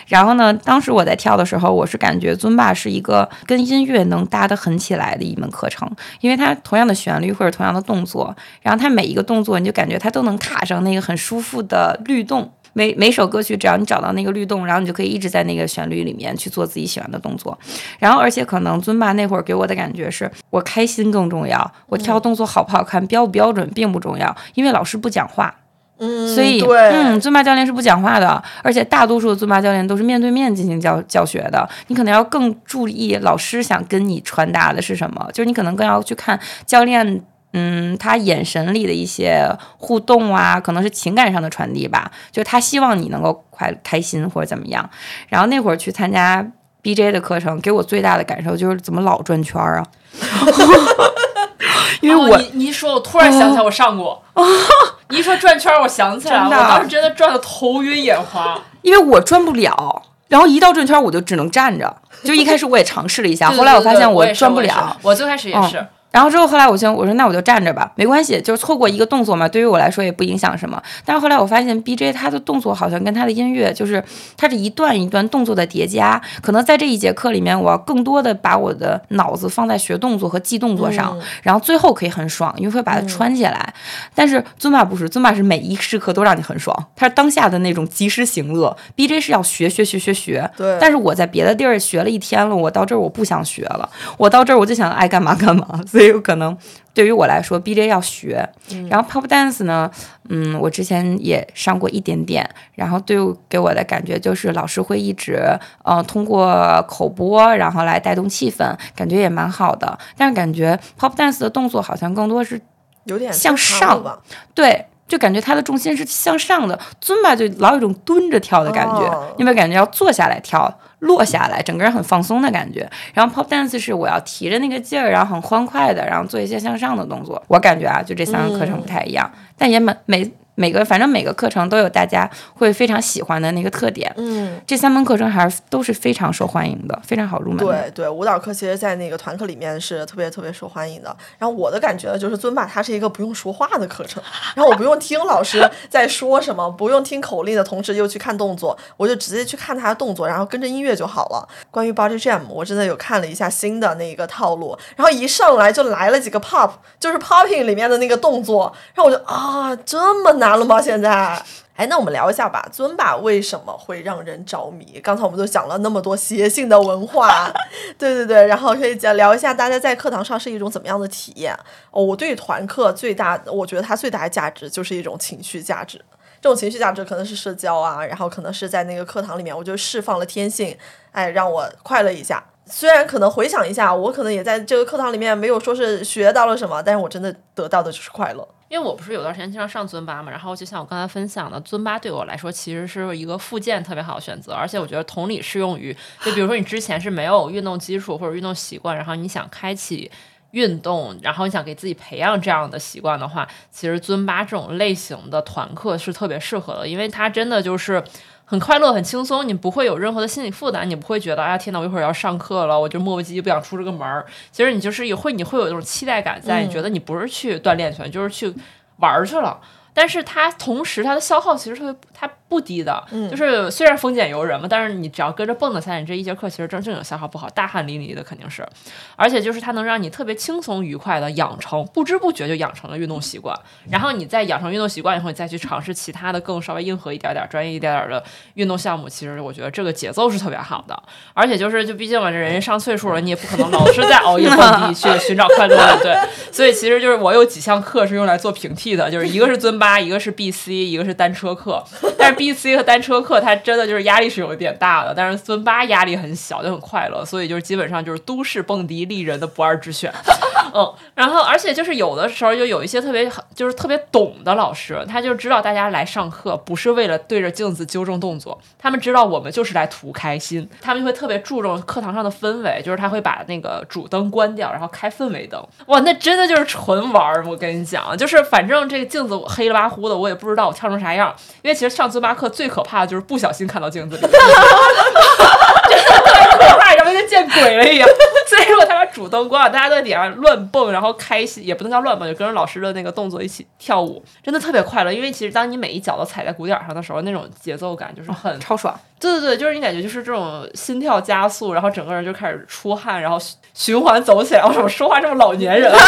然后呢，当时我在跳的时候，我是感觉尊巴是一个跟音乐能搭得很起来的一门课程，因为它同样的旋律或者同样的动作，然后它每一个动作你就感觉它都能卡上那个很舒服的律动。每每首歌曲，只要你找到那个律动，然后你就可以一直在那个旋律里面去做自己喜欢的动作。然后，而且可能尊巴那会儿给我的感觉是我开心更重要，我跳动作好不好看、标不标准并不重要，因为老师不讲话，嗯，所以对，嗯，尊巴教练是不讲话的，而且大多数的尊巴教练都是面对面进行教教学的，你可能要更注意老师想跟你传达的是什么，就是你可能更要去看教练。嗯，他眼神里的一些互动啊，可能是情感上的传递吧，就是他希望你能够快开心或者怎么样。然后那会儿去参加 BJ 的课程，给我最大的感受就是怎么老转圈儿啊，因为我、哦你你一说，我突然想起来我上过。你一说转圈儿，我想起来了，我当时真的转的头晕眼花。因为我转不了，然后一到转圈我就只能站着。就一开始我也尝试了一下，对后来我发现我转不了。我最开始也嗯是。然后之后后来我就我说那我就站着吧，没关系，就是错过一个动作嘛，对于我来说也不影响什么。但是后来我发现 BJ 他的动作好像跟他的音乐就是他这一段一段动作的叠加，可能在这一节课里面，我要更多的把我的脑子放在学动作和记动作上，然后最后可以很爽，因为会把它穿起来。但是尊巴不是，尊巴是每一时刻都让你很爽，他是当下的那种及时行乐。BJ 是要学学学学学，对但是我在别的地儿学了一天了，我到这儿我不想学了，我到这儿我就想爱干嘛干嘛，所 以有可能对于我来说，BJ 要学。然后 Pop Dance 呢，嗯，我之前也上过一点点，然后对我给我的感觉就是老师会一直呃通过口播，然后来带动气氛，感觉也蛮好的。但是感觉 Pop Dance 的动作好像更多是有点向上？对，就感觉它的重心是向上的，尊巴就老有一种蹲着跳的感觉，哦你有没有感觉要坐下来跳，落下来，整个人很放松的感觉。然后 pop dance 是我要提着那个劲儿，然后很欢快的，然后做一些向上的动作。我感觉啊，就这三个课程不太一样，但也每每每个反正每个课程都有大家会非常喜欢的那个特点。嗯，这三门课程还是都是非常受欢迎的，非常好入门。对对，舞蹈课其实，在那个团课里面是特别特别受欢迎的。然后我的感觉呢，就是尊巴它是一个不用说话的课程，然后我不用听老师在说什么，不用听口令的同时又去看动作，我就直接去看他的动作，然后跟着音乐就好了。关于 Body Jam，我真的有看了一下新的那个套路，然后一上来就来了几个 pop，就是 popping 里面的那个动作，然后我就啊，这么难了吗？现在？哎，那我们聊一下吧，尊巴为什么会让人着迷？刚才我们都讲了那么多邪性的文化，对对对，然后可以讲聊一下大家在课堂上是一种怎么样的体验。哦，我对团课最大，我觉得它最大的价值就是一种情绪价值。这种情绪价值可能是社交啊，然后可能是在那个课堂里面，我就释放了天性，哎，让我快乐一下。虽然可能回想一下，我可能也在这个课堂里面没有说是学到了什么，但是我真的得到的就是快乐。因为我不是有段时间经常上尊巴嘛，然后就像我刚才分享的，尊巴对我来说其实是一个附件特别好的选择，而且我觉得同理适用于，就比如说你之前是没有运动基础或者运动习惯，然后你想开启运动，然后你想给自己培养这样的习惯的话，其实尊巴这种类型的团课是特别适合的，因为它真的就是。很快乐，很轻松，你不会有任何的心理负担，你不会觉得哎呀天呐，我一会儿要上课了，我就磨磨唧唧不想出这个门儿。其实你就是也会，你会有一种期待感在，嗯你觉得你不是去锻炼去了，你就是去玩儿去了。但是它同时它的消耗其实特别它不低的，就是虽然丰俭由人嘛，但是你只要跟着蹦跶下来，你这一节课其实真正有消耗不好，大汗淋漓的肯定是，而且就是它能让你特别轻松愉快的养成，不知不觉就养成了运动习惯，然后你再养成运动习惯以后，你再去尝试其他的更稍微硬核一点点、专业一点点的运动项目，其实我觉得这个节奏是特别好的，而且就是就毕竟嘛，这人上岁数了，你也不可能老是在熬夜蹦迪去寻找快乐，对？所以其实就是我有几项课是用来做平替的，就是一个是尊巴，一个是 BC，一个是单车课。但是 BC 和单车课它真的就是压力是有一点大的，但是尊巴压力很小，就很快乐，所以就是基本上就是都市蹦迪丽人的不二之选。嗯，然后而且就是有的时候就有一些特别就是特别懂的老师，他就知道大家来上课不是为了对着镜子纠正动作，他们知道我们就是来图开心，他们就会特别注重课堂上的氛围，就是他会把那个主灯关掉，然后开氛围灯。哇，那真的就是纯玩儿！我跟你讲，就是反正这个镜子黑了吧呼的，我也不知道我跳成啥样，因为其实上尊巴课最可怕的就是不小心看到镜子里。可怕，然后跟见鬼了一样。所以如果他把主灯关了，大家都在底下乱蹦，然后开心，也不能叫乱蹦，就跟着老师的那个动作一起跳舞，真的特别快乐。因为其实当你每一脚都踩在鼓点上的时候，那种节奏感就是很 超爽。对对对，就是你感觉就是这种心跳加速，然后整个人就开始出汗，然后循循环走起来。我怎么说话这么老年人啊？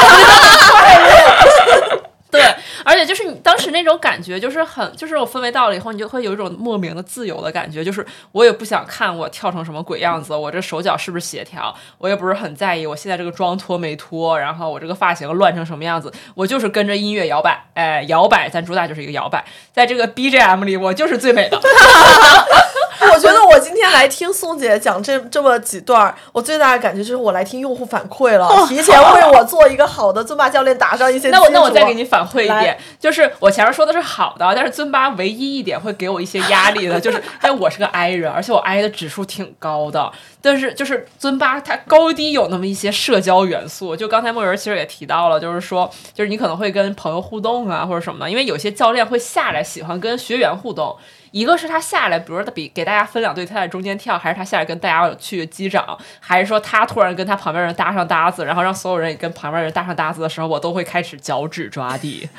对，而且就是你当时那种感觉，就是很，就是我氛围到了以后，你就会有一种莫名的自由的感觉，就是我也不想看我跳成什么鬼样子，我这手脚是不是协调，我也不是很在意我现在这个妆脱没脱，然后我这个发型乱成什么样子，我就是跟着音乐摇摆，哎，摇摆，咱主打就是一个摇摆，在这个 BGM 里，我就是最美的。我觉得我今天来听宋姐讲这这么几段儿，我最大的感觉就是我来听用户反馈了，提前为我做一个好的尊巴教练打上一些那我那我再给你反馈一点，就是我前面说的是好的，但是尊巴唯一一点会给我一些压力的，就是 因为我是个 I 人，而且我 I 的指数挺高的，但是就是尊巴它高低有那么一些社交元素，就刚才莫文其实也提到了，就是说就是你可能会跟朋友互动啊或者什么的，因为有些教练会下来喜欢跟学员互动。一个是他下来，比如说他比给大家分两队，他在中间跳，还是他下来跟大家去击掌，还是说他突然跟他旁边人搭上搭子，然后让所有人也跟旁边人搭上搭子的时候，我都会开始脚趾抓地。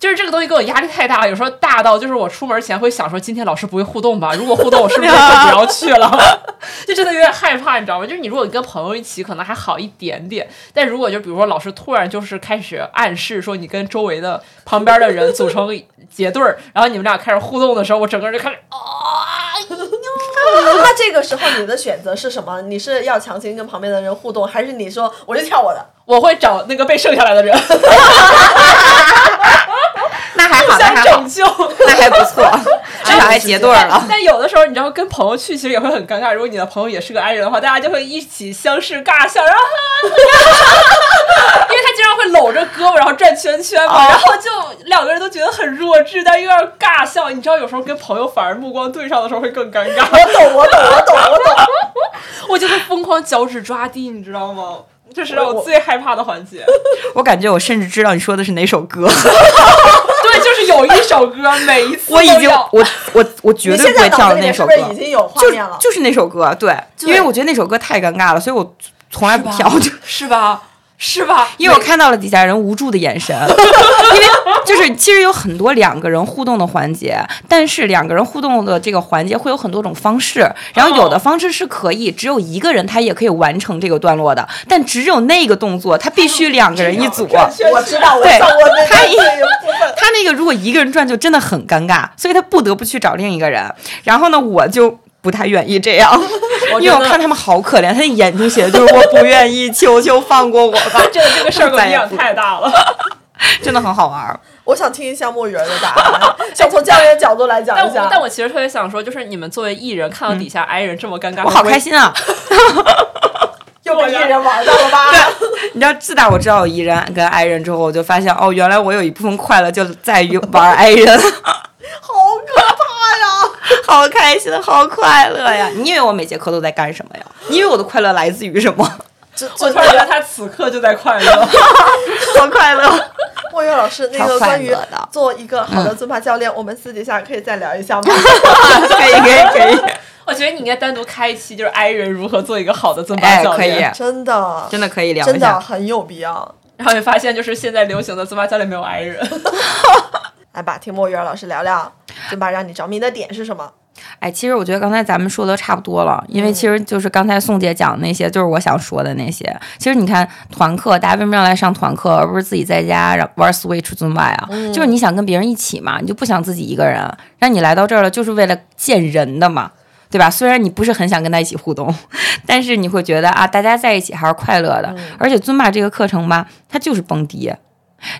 就是这个东西给我压力太大，有时候大到就是我出门前会想说，今天老师不会互动吧？如果互动，我是不是就不要去了？就真的有点害怕，你知道吗？就是你如果跟朋友一起，可能还好一点点，但如果就比如说老师突然就是开始暗示说你跟周围的旁边的人组成结对儿，然后你们俩开始互动的时候，我整个人就开始啊。那这个时候你的选择是什么？你是要强行跟旁边的人互动，还是你说我就跳我的？我会找那个被剩下来的人 那还好，那相还拯，救。那还不错，至少还结对了。但有的时候，你知道跟朋友去，其实也会很尴尬。如果你的朋友也是个 i 人的话，大家就会一起相视尬笑，然后，因为他经常会搂着胳膊，然后转圈圈嘛，然后就两个人都觉得很弱智，但又有点尬笑。你知道，有时候跟朋友反而目光对上的时候会更尴尬。我懂，我懂，我懂，我懂。我就会疯狂脚趾抓地，你知道吗？这是让我我最害怕的环节。我感觉我甚至知道你说的是哪首歌，对，就是有一首歌，每一次我已经我我我绝对不会跳的那首歌是是，已经有画就面了？就是那首歌，对，因为我觉得那首歌太尴尬了，所以我从来不跳，就是吧？是吧？因为我看到了底下人无助的眼神，因为就是其实有很多两个人互动的环节，但是两个人互动的这个环节会有很多种方式，然后有的方式是可以只有一个人他也可以完成这个段落的，但只有那个动作他必须两个人一组。我知道，我对上过那他一。他那个如果一个人转就真的很尴尬，所以他不得不去找另一个人。然后呢，我就不太愿意这样，因为我看他们好可怜，他的眼睛写的就是我不愿意，求求放过我吧，真 的这个事儿影响太大了。真的很好玩儿。我想听一下墨鱼儿的答案，想从教练角度来讲一下。但我其实特别想说，就是你们作为艺人，看到底下 i 人这么尴尬，我好开心啊！又被艺人玩到了吧？你知道，自打我知道有艺人跟 i 人之后，我就发现哦，原来我有一部分快乐就在于玩 i 人，好可怕呀！好开心，好快乐呀！你以为我每节课都在干什么呀？你以为我的快乐来自于什么？这我突然觉得他此刻就在快乐。好快乐！莫月老师，那个关于做一个好的尊巴教练，我们私底下可以再聊一下吗？可以，可以，可以，我觉得你应该单独开一期，就是 i 人如何做一个好的尊巴哎，可教练。以，真的，真的可以聊真一下。的很有必要。然后就发现，就是现在流行的尊巴教练没有 i 人。来吧，听墨鱼儿老师聊聊尊巴让你着迷的点是什么？哎，其实我觉得刚才咱们说的差不多了，因为其实就是刚才宋姐讲的那些，就是我想说的那些。其实你看团课，大家为什么要来上团课，而不是自己在家然玩 Switch 尊巴呀？就是你想跟别人一起嘛，你就不想自己一个人。让你来到这儿了，就是为了见人的嘛。对吧？虽然你不是很想跟他一起互动，但是你会觉得啊，大家在一起还是快乐的。而且尊巴这个课程吧，它就是蹦迪，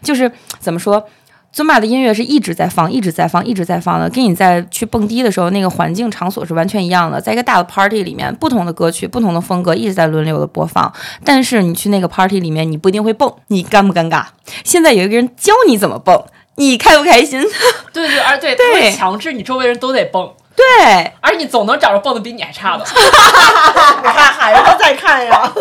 就是怎么说？尊巴的音乐是一直在放，一直在放，一直在放的，跟你在去蹦迪的时候那个环境场所是完全一样的。在一个大的 party 里面，不同的歌曲、不同的风格一直在轮流的播放。但是你去那个 party 里面，你不一定会蹦，你尴不尴尬？现在有一个人教你怎么蹦，你开不开心？对对，而对，他对会强制你周围人都得蹦，对，而你总能找着蹦的比你还差的。你看还要再看呀？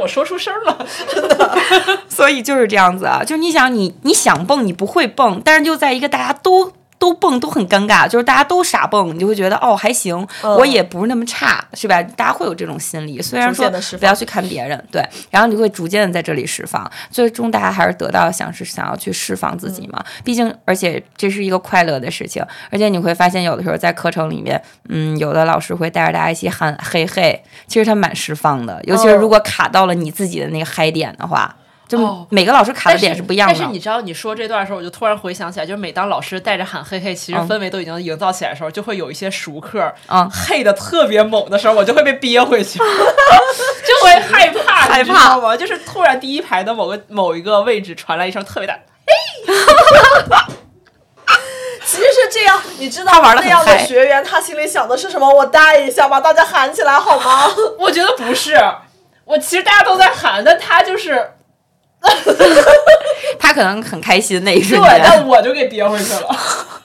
我说出声了？真的 所以就是这样子啊，就你想你你想蹦，你不会蹦，但是就在一个大家都。都蹦都很尴尬，就是大家都傻蹦，你就会觉得哦还行，嗯我也不是那么差，是吧？大家会有这种心理，虽然说不要去看别人，对，然后你会逐渐的在这里释放，最终大家还是得到想是想要去释放自己嘛，毕竟而且这是一个快乐的事情，而且你会发现有的时候在课程里面，嗯，有的老师会带着大家一起喊嘿嘿，其实他蛮释放的，尤其是嗯如果卡到了你自己的那个嗨点的话。就哦每个老师卡的点是不一样的。但是你知道，你说这段的时候，我就突然回想起来，就是每当老师带着喊嘿嘿，其实嗯氛围都已经营造起来的时候，就会有一些熟客，啊嘿的特别猛的时候，我就会被憋回去，就会害怕，害怕道吗？就是突然第一排的某个某一个位置传来一声特别大，其实是这样，你知道那样的学员他心里想的是什么？我带一下吧，大家喊起来好吗？我觉得不是，我其实大家都在喊，但他就是 他可能很开心那一对，瞬间。但我就给憋回去了。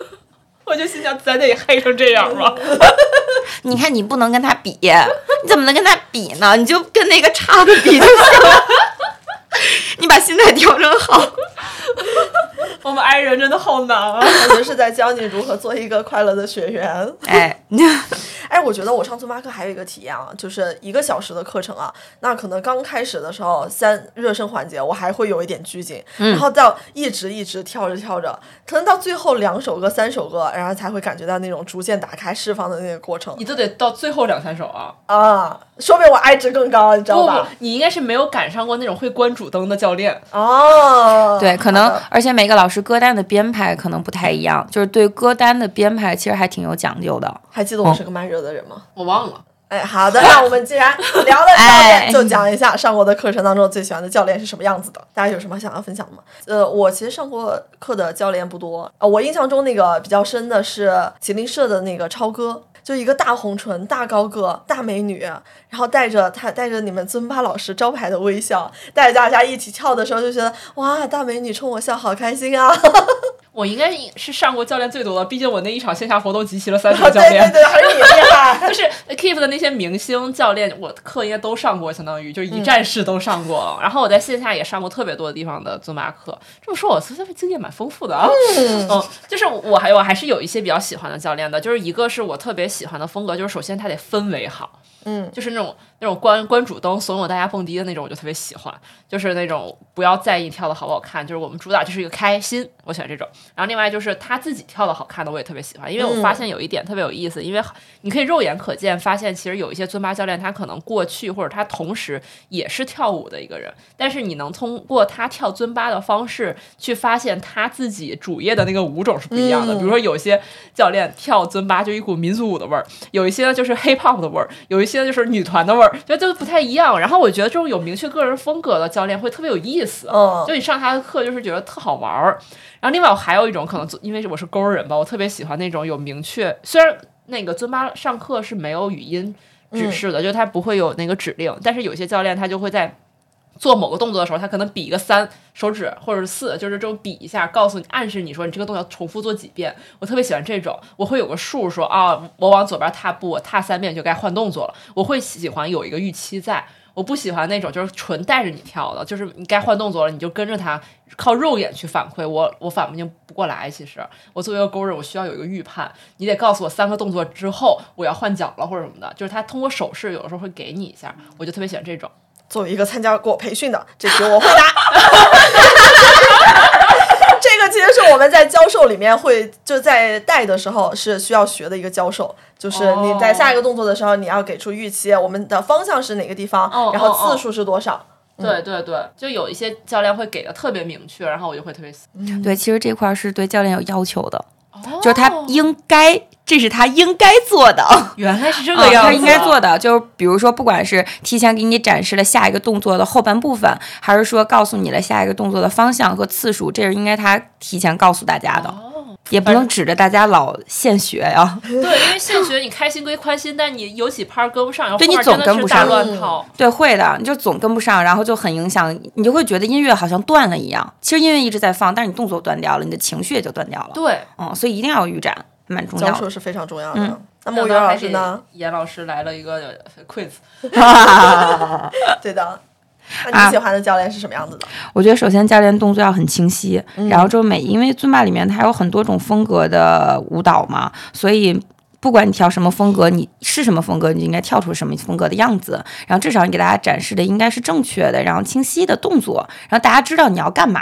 我就心想，咱得黑成这样吧？你看，你不能跟他比，你怎么能跟他比呢？你就跟那个差的比就行了。你把心态调整好。我们 i 人真的好难啊！我就是在教你如何做一个快乐的学员。哎，哎，我觉得我上尊巴课还有一个体验啊，就是一个小时的课程啊，那可能刚开始的时候三热身环节我还会有一点拘谨，然后到一直一直跳着跳着，可能到最后两首歌、三首歌，然后才会感觉到那种逐渐打开、释放的那个过程你都得到最后两三首啊！啊，说明我 I 值更高，你知道吧？，你应该是没有赶上过那种会关主灯的教练。哦，对，可能而且每个老师歌单的编排可能不太一样，就是对歌单的编排其实还挺有讲究的。还记得我是个慢热的人吗？我忘了，哎，好的，那我们既然聊了教 哎练，就讲一下上过的课程当中最喜欢的教练是什么样子的。大家有什么想要分享的吗？呃，我其实上过课的教练不多，呃，我印象中那个比较深的是吉林社的那个超哥。就一个大红唇、大高个、大美女，然后带着她带着你们尊巴老师招牌的微笑，带着大家一起跳的时候，就觉得哇，大美女冲我笑，好开心啊！我应该是上过教练最多的，毕竟我那一场线下活动集齐了三十对个教练。对对，还是你厉害 就。是 Keep 的那些明星教练，我课应该都上过，相当于就是一站式都上过。然后我在线下也上过特别多的地方的尊巴课。这么说，我其实经验蛮丰富的啊。嗯，就是我还我还是有一些比较喜欢的教练的，就是一个是我特别喜欢的风格，就是首先他得氛围好，嗯，就是那种那种关关主灯怂恿大家蹦迪的那种，我就特别喜欢，就是那种不要在意跳的好不好看，就是我们主打就是一个开心，我喜欢这种。然后另外就是他自己跳的好看的，我也特别喜欢，因为我发现有一点特别有意思，因为你可以肉眼可见发现，其实有一些尊巴教练他可能过去或者他同时也是跳舞的一个人，但是你能通过他跳尊巴的方式去发现他自己主业的那个舞种是不一样的。嗯比如说有些教练跳尊巴就一股民族舞的味儿，有一些就是 hip hop 的味儿，有一些就是女团的味儿，就就不太一样。然后我觉得这种有明确个人风格的教练会特别有意思，嗯就你上他的课就是觉得特好玩儿。然后另外我还有一种可能，因为我是勾人吧，我特别喜欢那种有明确，虽然那个尊巴上课是没有语音指示的，就他不会有那个指令，但是有些教练他就会在。做某个动作的时候，他可能比一个三手指或者是四，就是这种比一下，告诉你暗示你说你这个动作要重复做几遍。我特别喜欢这种，我会有个数说啊，我往左边踏步，我踏三遍就该换动作了。我会喜欢有一个预期在，我不喜欢那种就是纯带着你跳的，就是你该换动作了，你就跟着他靠肉眼去反馈，我我反应不过来。其实我作为一个勾人，我需要有一个预判，你得告诉我三个动作之后我要换脚了或者什么的，就是他通过手势有的时候会给你一下，我就特别喜欢这种。作为一个参加过培训的，这题我会答。这个其实是我们在教授里面会就在带的时候是需要学的一个教授，就是你在下一个动作的时候，你要给出预期，我们的方向是哪个地方，哦然后次数是多少。对对对，就有一些教练会给的特别明确，然后我就会特别死。对，其实这块儿是对教练有要求的，哦就是他应该，这是他应该做的。原来是这嗯个样子，他应该做的就是，比如说，不管是提前给你展示了下一个动作的后半部分，还是说告诉你了下一个动作的方向和次数，这是应该他提前告诉大家的，哦。也不能指着大家老现学呀。对，因为现学你开心归宽心，但你有几拍跟不上，然后对你总跟不上乱套。对，会的，你就总跟不上，然后就很影响，你就会觉得音乐好像断了一样。其实音乐一直在放，但是你动作断掉了，你的情绪也就断掉了。对，嗯，所以一定要有预展，蛮重教要的。授是非常重要的。嗯那么袁老师呢？？严老师来了一个呃 quiz，对的。那啊你喜欢的教练是什么样子的？我觉得首先教练动作要很清晰，嗯然后就每因为尊巴里面它有很多种风格的舞蹈嘛，所以。不管你跳什么风格，你是什么风格，你就应该跳出什么风格的样子。然后至少你给大家展示的应该是正确的，然后清晰的动作，然后大家知道你要干嘛，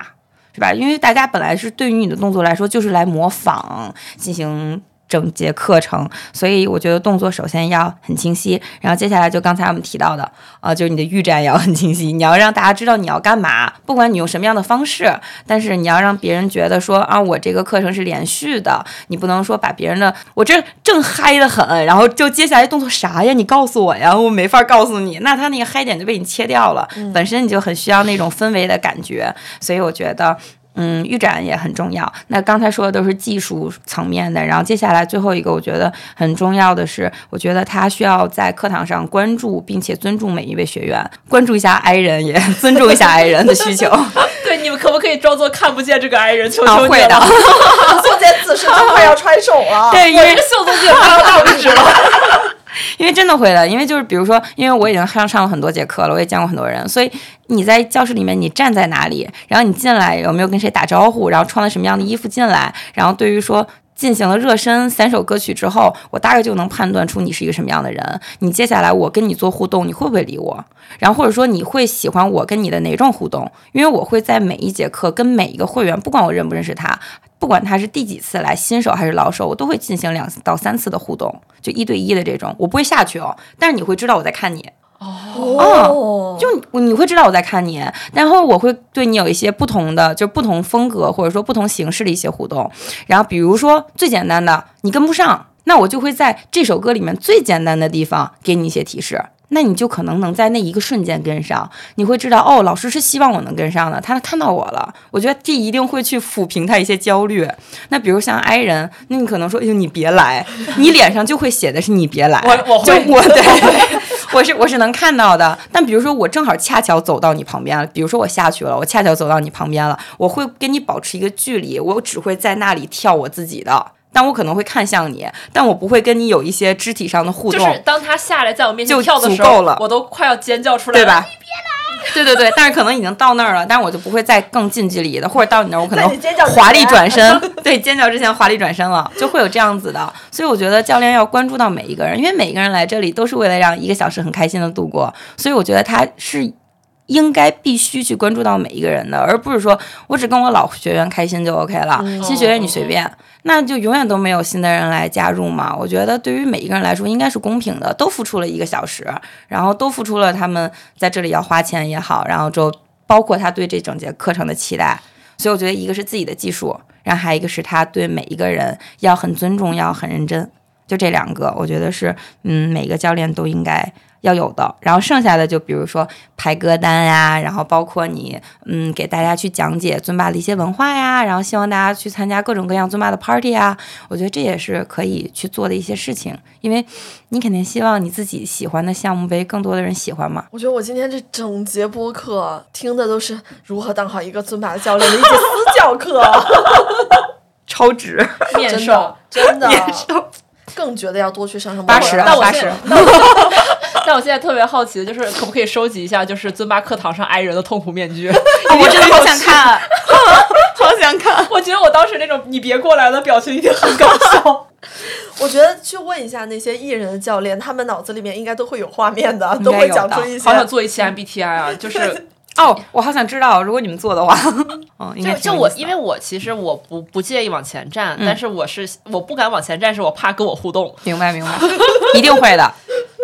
是吧？因为大家本来是对于你的动作来说就是来模仿进行整节课程，所以我觉得动作首先要很清晰，然后接下来就刚才我们提到的，啊，就是你的预展也要很清晰，你要让大家知道你要干嘛，不管你用什么样的方式，但是你要让别人觉得说啊，我这个课程是连续的，你不能说把别人的我这正嗨的很，然后就接下来动作啥呀？你告诉我呀，我没法告诉你，那他那个嗨点就被你切掉了，本身你就很需要那种氛围的感觉，所以我觉得。嗯，预展也很重要。那刚才说的都是技术层面的，然后接下来最后一个，我觉得很重要的是，我觉得他需要在课堂上关注并且尊重每一位学员，关注一下 i 人，也尊重一下 i 人的需求。对，你们可不可以装作看不见这个 i 人？求啊，求你会的了。，宋坚此时都快要穿手了。对，因为我这个秀总姐看到大拇指了。因为真的会的，因为就是比如说，因为我已经上上了很多节课了，我也见过很多人，所以你在教室里面你站在哪里，然后你进来有没有跟谁打招呼，然后穿了什么样的衣服进来，然后对于说。进行了热身三首歌曲之后，我大概就能判断出你是一个什么样的人。你接下来我跟你做互动，你会不会理我？然后或者说你会喜欢我跟你的哪种互动？因为我会在每一节课跟每一个会员，不管我认不认识他，不管他是第几次来，新手还是老手，我都会进行两到三次的互动，就一对一的这种，我不会下去哦，但是你会知道我在看你，哦，就你你会知道我在看你，然后我会对你有一些不同的，就不同风格或者说不同形式的一些互动，然后比如说最简单的，你跟不上，那我就会在这首歌里面最简单的地方给你一些提示。那你就可能能在那一个瞬间跟上，你会知道哦，老师是希望我能跟上的，他看到我了，我觉得这一定会去抚平他一些焦虑。那比如像 i 人，那你可能说，哎呦你别来，你脸上就会写的是你别来，我我我对，我是我是能看到的。但比如说我正好恰巧走到你旁边了，比如说我下去了，我恰巧走到你旁边了，我会跟你保持一个距离，我只会在那里跳我自己的。但我可能会看向你，但我不会跟你有一些肢体上的互动，就是当他下来在我面前就跳的时候，我都快要尖叫出来对吧？对对对，但是可能已经到那儿了，但是我就不会再更近距离的，或者到你那儿我可能华丽转身，对，尖叫之前华丽转身了，就会有这样子的。所以我觉得教练要关注到每一个人，因为每一个人来这里都是为了让一个小时很开心的度过，所以我觉得他是。应该必须去关注到每一个人的，而不是说我只跟我老学员开心就 OK 了，新学员你随便，那就永远都没有新的人来加入嘛。我觉得对于每一个人来说应该是公平的，都付出了一个小时，然后都付出了他们在这里要花钱也好，然后就包括他对这整节课程的期待。所以我觉得一个是自己的技术，然后还有一个是他对每一个人要很尊重，要很认真。就这两个，我觉得是嗯，每个教练都应该要有的。然后剩下的就比如说排歌单呀，然后包括你嗯给大家去讲解尊巴的一些文化呀，然后希望大家去参加各种各样尊巴的 party 啊，我觉得这也是可以去做的一些事情，因为你肯定希望你自己喜欢的项目被更多的人喜欢嘛。我觉得我今天这整节播客听的都是如何当好一个尊巴的教练的一些私教课，超值，面授。真的更觉得要多去上上八十啊八十但我现在，但我但我现在特别好奇的就是，可不可以收集一下，就是尊巴课堂上挨人的痛苦面具？我真的好想看，好想看。我觉得我当时那种“你别过来”的表情一定很搞笑。我觉得去问一下那些艺人的教练，他们脑子里面应该都会有画面的，应都会讲出一些好。想做一期 MBTI 啊，就是哦，我好想知道，如果你们做的话，就就我，因为我其实我不不介意往前站，嗯但是我是我不敢往前站，是我怕跟我互动。明白明白，一定会的。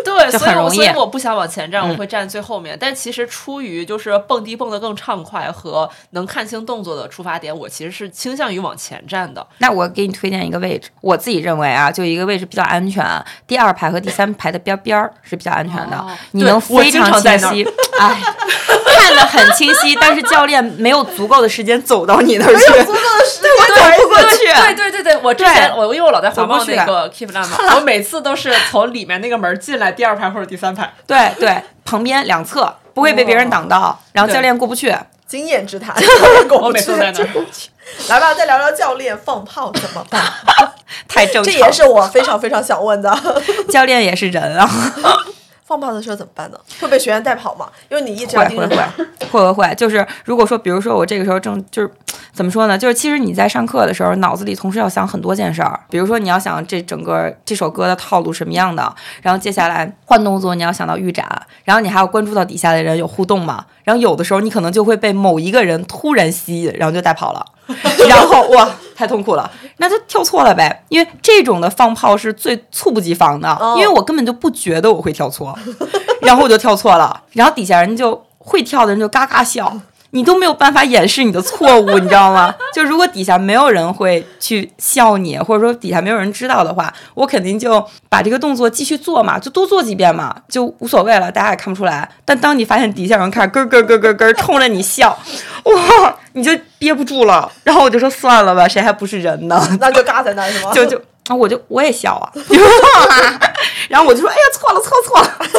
对，所以我所以我不想往前站，嗯我会站最后面。但其实出于就是蹦迪蹦得更畅快和能看清动作的出发点，我其实是倾向于往前站的。那我给你推荐一个位置，我自己认为啊，就一个位置比较安全，第二排和第三排的边边儿是比较安全的，哦你能非常清晰，哎，看得很清晰，但是教练没有足够的时间走到你那儿去，足够的时间，我走不过去。对对对对，我之前我因为我老在环贸那个 Keep Land 嘛，我每次都是从里面那个门儿进来，第二排或者第三排。对对，旁边两侧不会被别人挡到，然后教练过不去。经验之谈。我每次都在那儿。来吧，再聊聊教练放炮怎么办？太正常，这也是我非常非常想问的。教练也是人啊，放炮的时候怎么办呢？会被学员带跑吗？因为你一直要会会盯着他。会会会，就是如果说，比如说我这个时候正就是怎么说呢？就是其实你在上课的时候，脑子里同时要想很多件事儿，比如说你要想这整个这首歌的套路什么样的，然后接下来换动作你要想到预展，然后你还要关注到底下的人有互动嘛，然后有的时候你可能就会被某一个人突然吸引，然后就带跑了。然后哇，太痛苦了，那就跳错了呗。因为这种的放炮是最猝不及防的，哦因为我根本就不觉得我会跳错，然后我就跳错了，然后底下人就会跳的人就嘎嘎笑。你都没有办法掩饰你的错误，你知道吗？就如果底下没有人会去笑你，或者说底下没有人知道的话，我肯定就把这个动作继续做嘛，就多做几遍嘛，就无所谓了，大家也看不出来。但当你发现底下有人开始咯咯咯咯咯冲着你笑，哇，你就憋不住了。然后我就说算了吧，谁还不是人呢？那就尬在那儿是吗？就就啊，我就我也笑啊，然后我就说，哎呀，错了错了错了。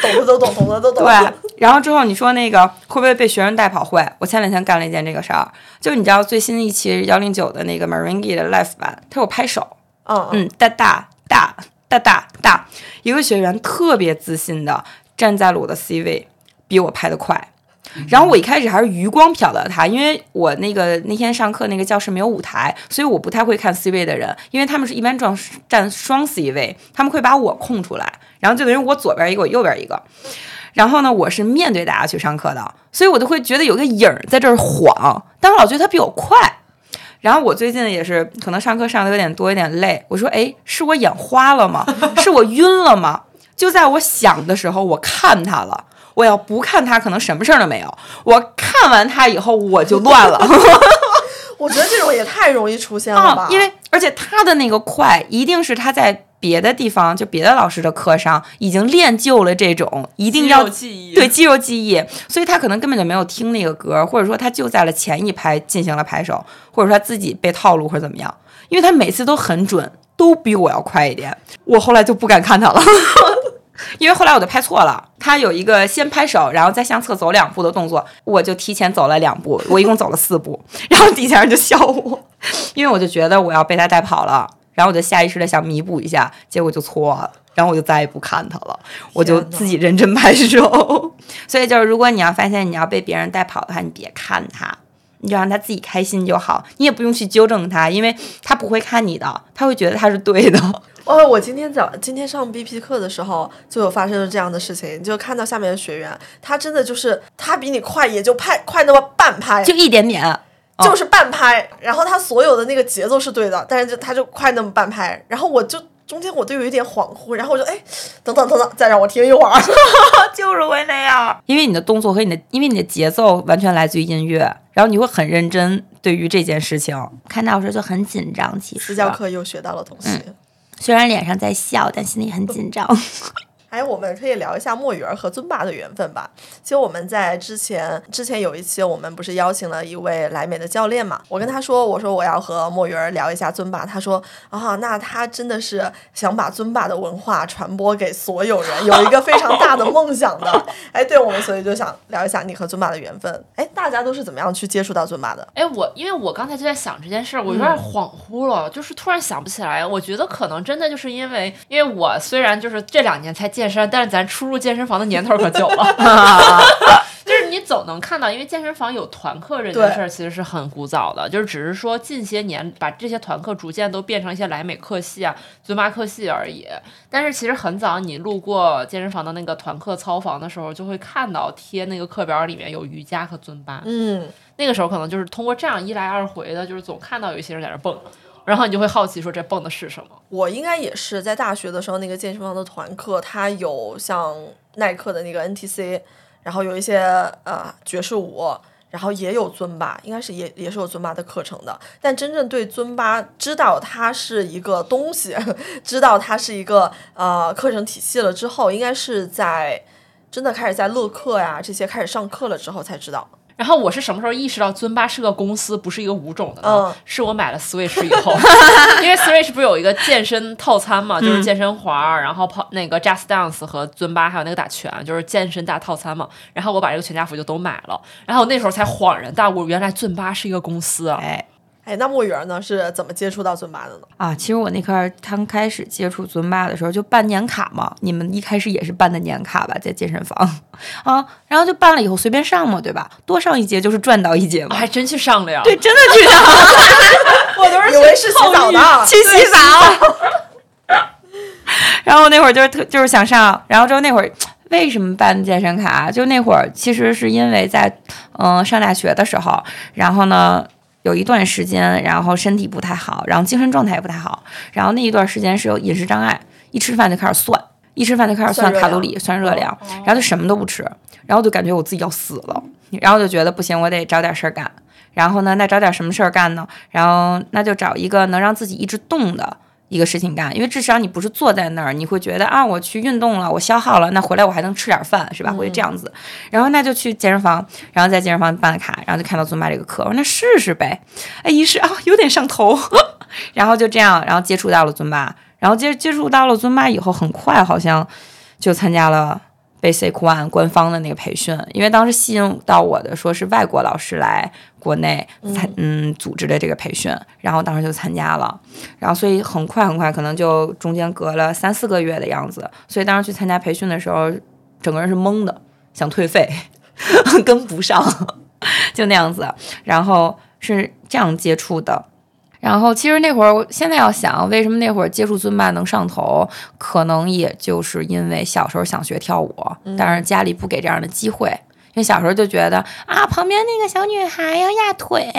懂的都懂，懂的都懂。对，然后之后你说那个会不会被学生带跑？会。我前两天干了一件这个事儿，就你知道最新一期幺零九的那个 Maringi 的 Live 版，他有拍手，嗯嗯，嗯，哒哒哒哒哒哒，一个学员特别自信的站在了我的 C 位，比我拍的快。然后我一开始还是余光瞟到他，因为我那个那天上课那个教室没有舞台，所以我不太会看 C 位的人，因为他们是一般站站双 C 位，他们会把我空出来，然后就等于我左边一个，我右边一个。然后呢，我是面对大家去上课的，所以我就会觉得有个影儿在这儿晃，但我老觉得他比我快。然后我最近也是可能上课上的有点多，有点累。我说，哎，是我眼花了吗？是我晕了吗？就在我想的时候，我看他了。我要不看他，可能什么事儿都没有。我看完他以后，我就乱了。我觉得这种也太容易出现了吧？啊，因为而且他的那个快，一定是他在别的地方，就别的老师的课上已经练就了这种一定要肌肉记忆对肌肉记忆，所以他可能根本就没有听那个歌，或者说他就在了前一排进行了拍手，或者说他自己被套路或者怎么样，因为他每次都很准，都比我要快一点。我后来就不敢看他了。因为后来我就拍错了，他有一个先拍手，然后再向侧走两步的动作，我就提前走了两步，我一共走了四步，然后底下人就笑我，因为我就觉得我要被他带跑了，然后我就下意识的想弥补一下，结果就错了。然后我就再也不看他了，我就自己认真拍手。所以就是，如果你要发现你要被别人带跑的话，你别看他，你就让他自己开心就好，你也不用去纠正他，因为他不会看你的，他会觉得他是对的。哦，我今天早今天上 BP 课的时候，就有发生了这样的事情，就看到下面的学员，他真的就是他比你快，也就拍快那么半拍，就一点点，哦就是半拍，然后他所有的那个节奏是对的，但是就他就快那么半拍，然后我就中间我都有一点恍惚，然后我就哎，等等等等，再让我听一会儿。就是会那样，因为你的动作和你的，因为你的节奏完全来自于音乐，然后你会很认真对于这件事情。看到的时候就很紧张，其实私教课又学到了东西。虽然脸上在笑，但心里很紧张。哎，我们可以聊一下墨鱼儿和尊巴的缘分吧。其实我们在之前之前有一期，我们不是邀请了一位莱美的教练嘛？我跟他说，我说我要和墨鱼儿聊一下尊巴，他说啊，那他真的是想把尊巴的文化传播给所有人，有一个非常大的梦想的。哎，对，我们所以就想聊一下你和尊巴的缘分。哎，大家都是怎么样去接触到尊巴的？哎，我因为我刚才就在想这件事儿，我有点恍惚了，就是突然想不起来。我觉得可能真的就是因为，因为我虽然就是这两年才健身，但是咱出入健身房的年头可久了。就是你总能看到，因为健身房有团课这件事儿，其实是很古早的，就是只是说近些年把这些团课逐渐都变成一些莱美课系啊、尊巴课系而已。但是其实很早，你路过健身房的那个团课操房的时候，就会看到贴那个课表里面有瑜伽和尊巴。嗯，那个时候可能就是通过这样一来二回的，就是总看到有一些人在那蹦，然后你就会好奇说这蹦的是什么。我应该也是在大学的时候，那个健身房的团课，它有像耐克的那个 NTC，然后有一些呃爵士舞，然后也有尊巴，应该是也也是有尊巴的课程的。但真正对尊巴知道它是一个东西，知道它是一个呃课程体系了之后，应该是在真的开始在乐课呀这些开始上课了之后才知道。然后我是什么时候意识到尊巴是个公司，不是一个舞种的呢？嗯是我买了 Switch 以后，因为 Switch 不是有一个健身套餐嘛，就是健身环儿，然后跑那个 Just Dance 和尊巴，还有那个打拳，就是健身大套餐嘛。然后我把这个全家福就都买了，然后我那时候才恍然大悟，原来尊巴是一个公司啊。哎哎，那墨鱼儿呢是怎么接触到尊巴的呢？啊，其实我那块儿刚开始接触尊巴的时候就办年卡嘛，你们一开始也是办的年卡吧，在健身房 啊，然后就办了以后随便上嘛，对吧？多上一节就是赚到一节嘛。我还真去上了呀！对，真的去上了，我都是以为是洗澡的，去洗澡。然后那会儿就是特就是想上，然后之后那会儿为什么办健身卡？就那会儿其实是因为在嗯、呃上大学的时候，然后呢有一段时间，然后身体不太好，然后精神状态也不太好，然后那一段时间是有饮食障碍，一吃饭就开始算，一吃饭就开始算卡路里、算热量，然后就什么都不吃，然后就感觉我自己要死了，然后就觉得不行，我得找点事儿干。然后呢，那找点什么事儿干呢？然后那就找一个能让自己一直动的一个事情干，因为至少你不是坐在那儿，你会觉得啊，我去运动了，我消耗了，那回来我还能吃点饭，是吧？会这样子。然后那就去健身房，然后在健身房办了卡，然后就看到尊巴这个课，我说那试试呗。哎，一试啊，有点上头，然后就这样，然后接触到了尊巴，然后接接触到了尊巴以后，很快好像就参加了。Basic One 官方的那个培训，因为当时吸引到我的说是外国老师来国内参嗯组织的这个培训，然后当时就参加了，然后所以很快很快，可能就中间隔了三四个月的样子，所以当时去参加培训的时候，整个人是懵的，想退费，跟不上，就那样子，然后是这样接触的。然后其实那会儿，我现在要想，为什么那会儿接触尊巴能上头，可能也就是因为小时候想学跳舞，但是家里不给这样的机会。因为小时候就觉得啊，旁边那个小女孩要压腿，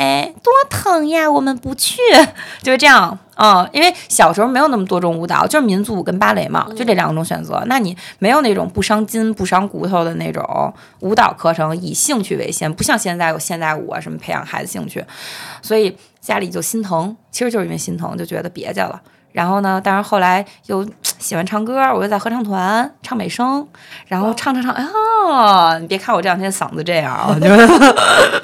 多疼呀，我们不去，就是这样。嗯，因为小时候没有那么多种舞蹈，就是民族舞跟芭蕾嘛，就这两种选择。那你没有那种不伤筋不伤骨头的那种舞蹈课程，以兴趣为先，不像现在有现代舞啊什么培养孩子兴趣，所以家里就心疼，其实就是因为心疼，就觉得别介了。然后呢，但是后来又喜欢唱歌，我又在合唱团唱美声，然后唱唱唱，啊，你别看我这两天嗓子这样啊，我觉得。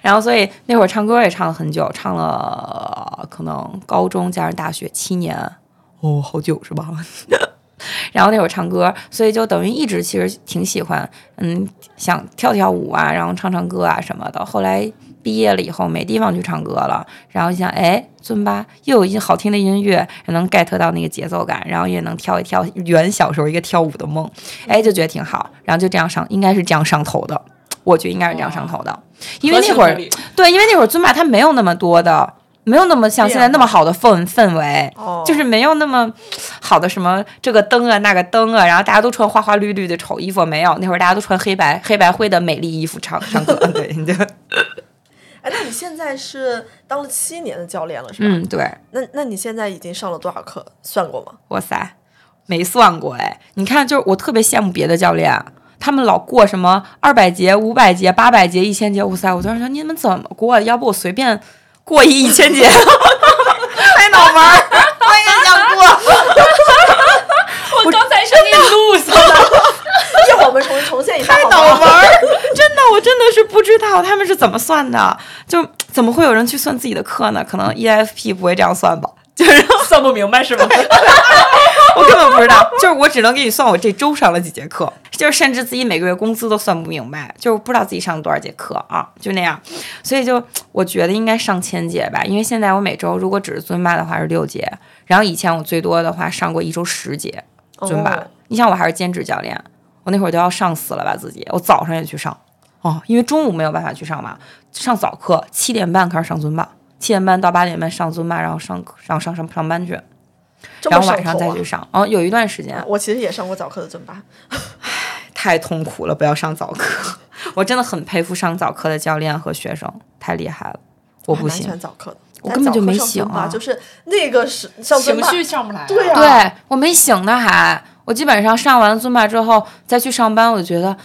然后，所以那会儿唱歌也唱了很久，唱了可能高中加上大学七年，哦，好久是吧？然后那会儿唱歌，所以就等于一直其实挺喜欢，嗯，想跳跳舞啊，然后唱唱歌啊什么的。后来毕业了以后没地方去唱歌了，然后一想，哎，尊巴又有一好听的音乐，也能 get 到那个节奏感，然后也能跳一跳圆小时候一个跳舞的梦，哎，就觉得挺好，然后就这样上，应该是这样上头的，我觉得应该是这样上头的，因为那会儿对，因为那会儿尊巴他没有那么多的，没有那么像现在那么好的氛氛围，哦就是没有那么好的什么这个灯啊那个灯啊，然后大家都穿花花绿绿的丑衣服，没有，那会儿大家都穿黑白黑白灰的美丽衣服唱唱歌，对，你就哎，那你现在是当了七年的教练了，是吧？嗯对，那那你现在已经上了多少课？算过吗？哇塞，没算过哎，你看，就是我特别羡慕别的教练。他们老过什么二百节、五百节、八百节、一千节，哇塞！我当时想，你们怎么过？要不我随便过一一千节，拍脑门儿，我也想过。我刚才是给你录下了，一会儿我们重重现一下拍？脑门儿，真的，我真的是不知道他们是怎么算的，就怎么会有人去算自己的课呢？可能 EFP 不会这样算吧，就是算不明白是吗？我根本不知道，就是我只能给你算我这周上了几节课，就是甚至自己每个月工资都算不明白，就是不知道自己上了多少节课啊，就那样，所以就我觉得应该上千节吧，因为现在我每周如果只是尊巴的话是六节，然后以前我最多的话上过一周十节尊巴，哦你想我还是兼职教练，我那会儿都要上死了吧自己，我早上也去上哦，因为中午没有办法去上嘛，上早课七点半开始上尊巴，七点半到八点半上尊巴，然后上上上上上班去，然后晚上再去上，哦，有一段时间我其实也上过早课的尊巴，太痛苦了，不要上早课。我真的很佩服上早课的教练和学生，太厉害了，我不行还蛮喜欢。早课的。我根本就没醒啊就是那个是情，绪上不来、对啊，对我没醒呢还，我基本上上完尊巴之后再去上班，我就觉得。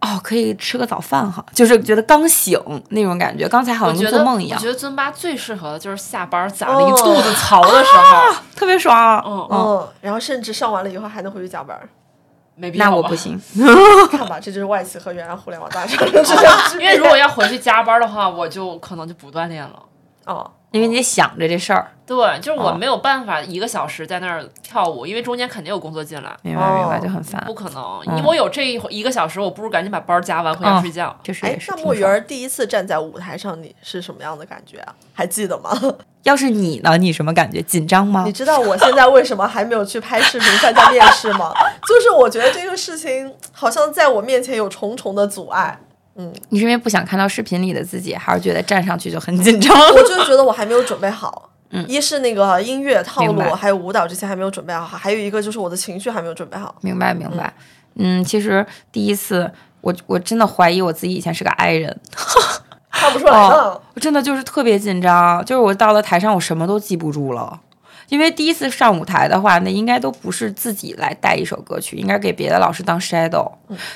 哦，可以吃个早饭哈，就是觉得刚醒那种感觉，刚才好像做梦一样我觉，得尊巴最适合的就是下班攒了一肚子槽的时候，特别爽。嗯嗯，然后甚至上完了以后还能回去加班儿，没必要吧那我不。行，看吧，这就是外企和原来互联网大厂的这样。因为如果要回去加班的话，我就可能就不锻炼了。哦，因为你得想着这事儿。对，就是我哦没有办法一个小时在那儿跳舞，因为中间肯定有工作进来，明白明白，哦就很烦不。可能。嗯因为我有这一一个小时，我不如赶紧把班儿加完回家哦睡觉。哎这是也，是那墨鱼儿第一次站在舞台上，你是什么样的感觉啊？还记得吗？要是你呢，你什么感觉？紧张吗你？知道我现在为什么还没有去拍视频参加面试吗？就是我觉得这个事情好像在我面前有重重的阻碍，你是因为不想看到视频里的自己，还是觉得站上去就很紧张？我就是觉得我还没有准备好。嗯一是那个音乐套路，还有舞蹈这些还没有准备好，还有一个就是我的情绪还没有准备好。明白明白。嗯，其实第一次我我真的怀疑我自己以前是个 I 人，看不出来了。哦我真的就是特别紧张，就是我到了台上我什么都记不住了。因为第一次上舞台的话，那应该都不是自己来带一首歌曲，应该给别的老师当 shadow。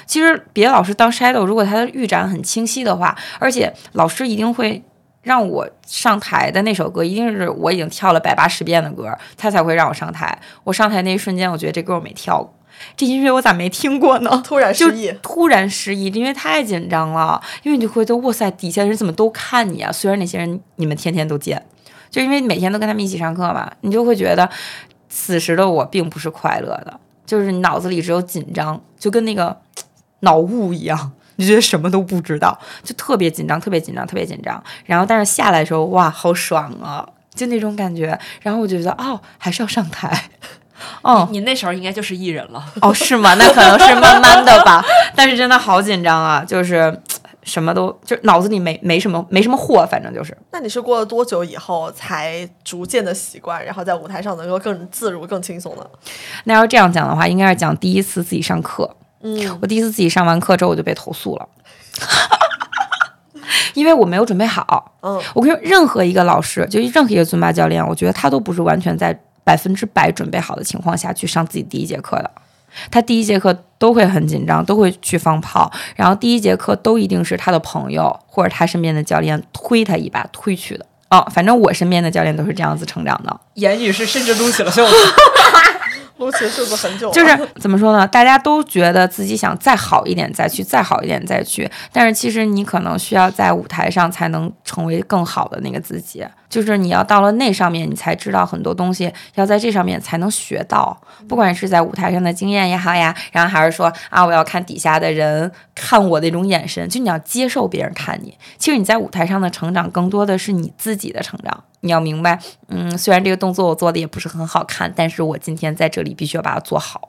其实别的老师当 shadow，如果他的预展很清晰的话，而且老师一定会让我上台的那首歌，一定是我已经跳了百八十遍的歌，他才会让我上台。我上台那一瞬间，我觉得这歌我没跳过，这音乐我咋没听过呢？突然就失忆，突然失忆，因为太紧张了，因为你就会觉得哇塞，底下人怎么都看你啊？虽然那些人你们天天都见，就因为每天都跟他们一起上课嘛，你就会觉得此时的我并不是快乐的，就是脑子里只有紧张，就跟那个脑雾一样。你就觉得什么都不知道，就特别紧张，特别紧张，特别紧张。然后但是下来的时候，哇，好爽啊，就那种感觉。然后我就觉得，哦，还是要上台。哦，你那时候应该就是艺人了。哦，是吗？那可能是慢慢的吧。但是真的好紧张啊，就是什么都就脑子里没没什么没什么货，反正就是那你是过了多久以后才逐渐的习惯，然后在舞台上能够更自如、更轻松呢？那要这样讲的话，应该是讲第一次自己上课。嗯，我第一次自己上完课之后，我就被投诉了。因为我没有准备好，嗯，我跟你说，任何一个老师，就任何一个尊巴教练，我觉得他都不是完全在百分之百准备好的情况下去上自己第一节课的。他第一节课都会很紧张，都会去放炮，然后第一节课都一定是他的朋友或者他身边的教练推他一把推去的。哦，反正我身边的教练都是这样子成长的。严女士甚至撸起了袖子。撸起袖子很久，就是怎么说呢？大家都觉得自己想再好一点再去，再好一点再去，但是其实你可能需要在舞台上才能成为更好的那个自己。就是你要到了那上面，你才知道很多东西要在这上面才能学到，不管是在舞台上的经验也好呀，然后还是说啊，我要看底下的人看我的那种眼神，就你要接受别人看你。其实你在舞台上的成长，更多的是你自己的成长。你要明白，嗯，虽然这个动作我做的也不是很好看，但是我今天在这里必须要把它做好。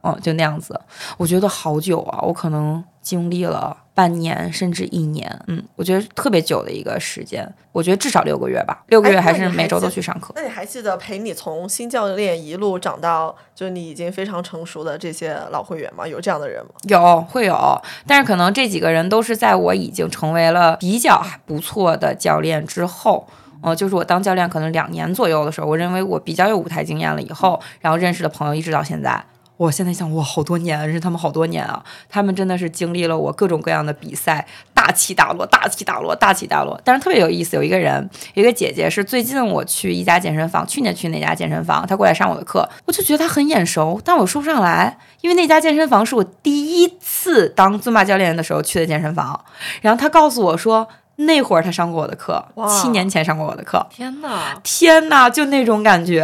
嗯，就那样子，我觉得好久啊，我可能经历了半年甚至一年，嗯，我觉得特别久的一个时间，我觉得至少六个月吧，六个月还还是每周都去上课。那你还记得陪你从新教练一路长到就你已经非常成熟的这些老会员吗？有这样的人吗？有会有，但是可能这几个人都是在我已经成为了比较不错的教练之后。呃，就是我当教练可能两年左右的时候，我认为我比较有舞台经验了以后，然后认识的朋友一直到现在。我现在想，哇，好多年，认识他们好多年啊！他们真的是经历了我各种各样的比赛，大起大落，大起大落，大起大落。但是特别有意思，有一个人，一个姐姐是最近我去一家健身房，去年去那家健身房，她过来上我的课，我就觉得她很眼熟，但我说不上来，因为那家健身房是我第一次当尊巴教练的时候去的健身房。然后她告诉我说，那会儿他上过我的课，哇七年前上过我的课。天哪！天呐，就那种感觉，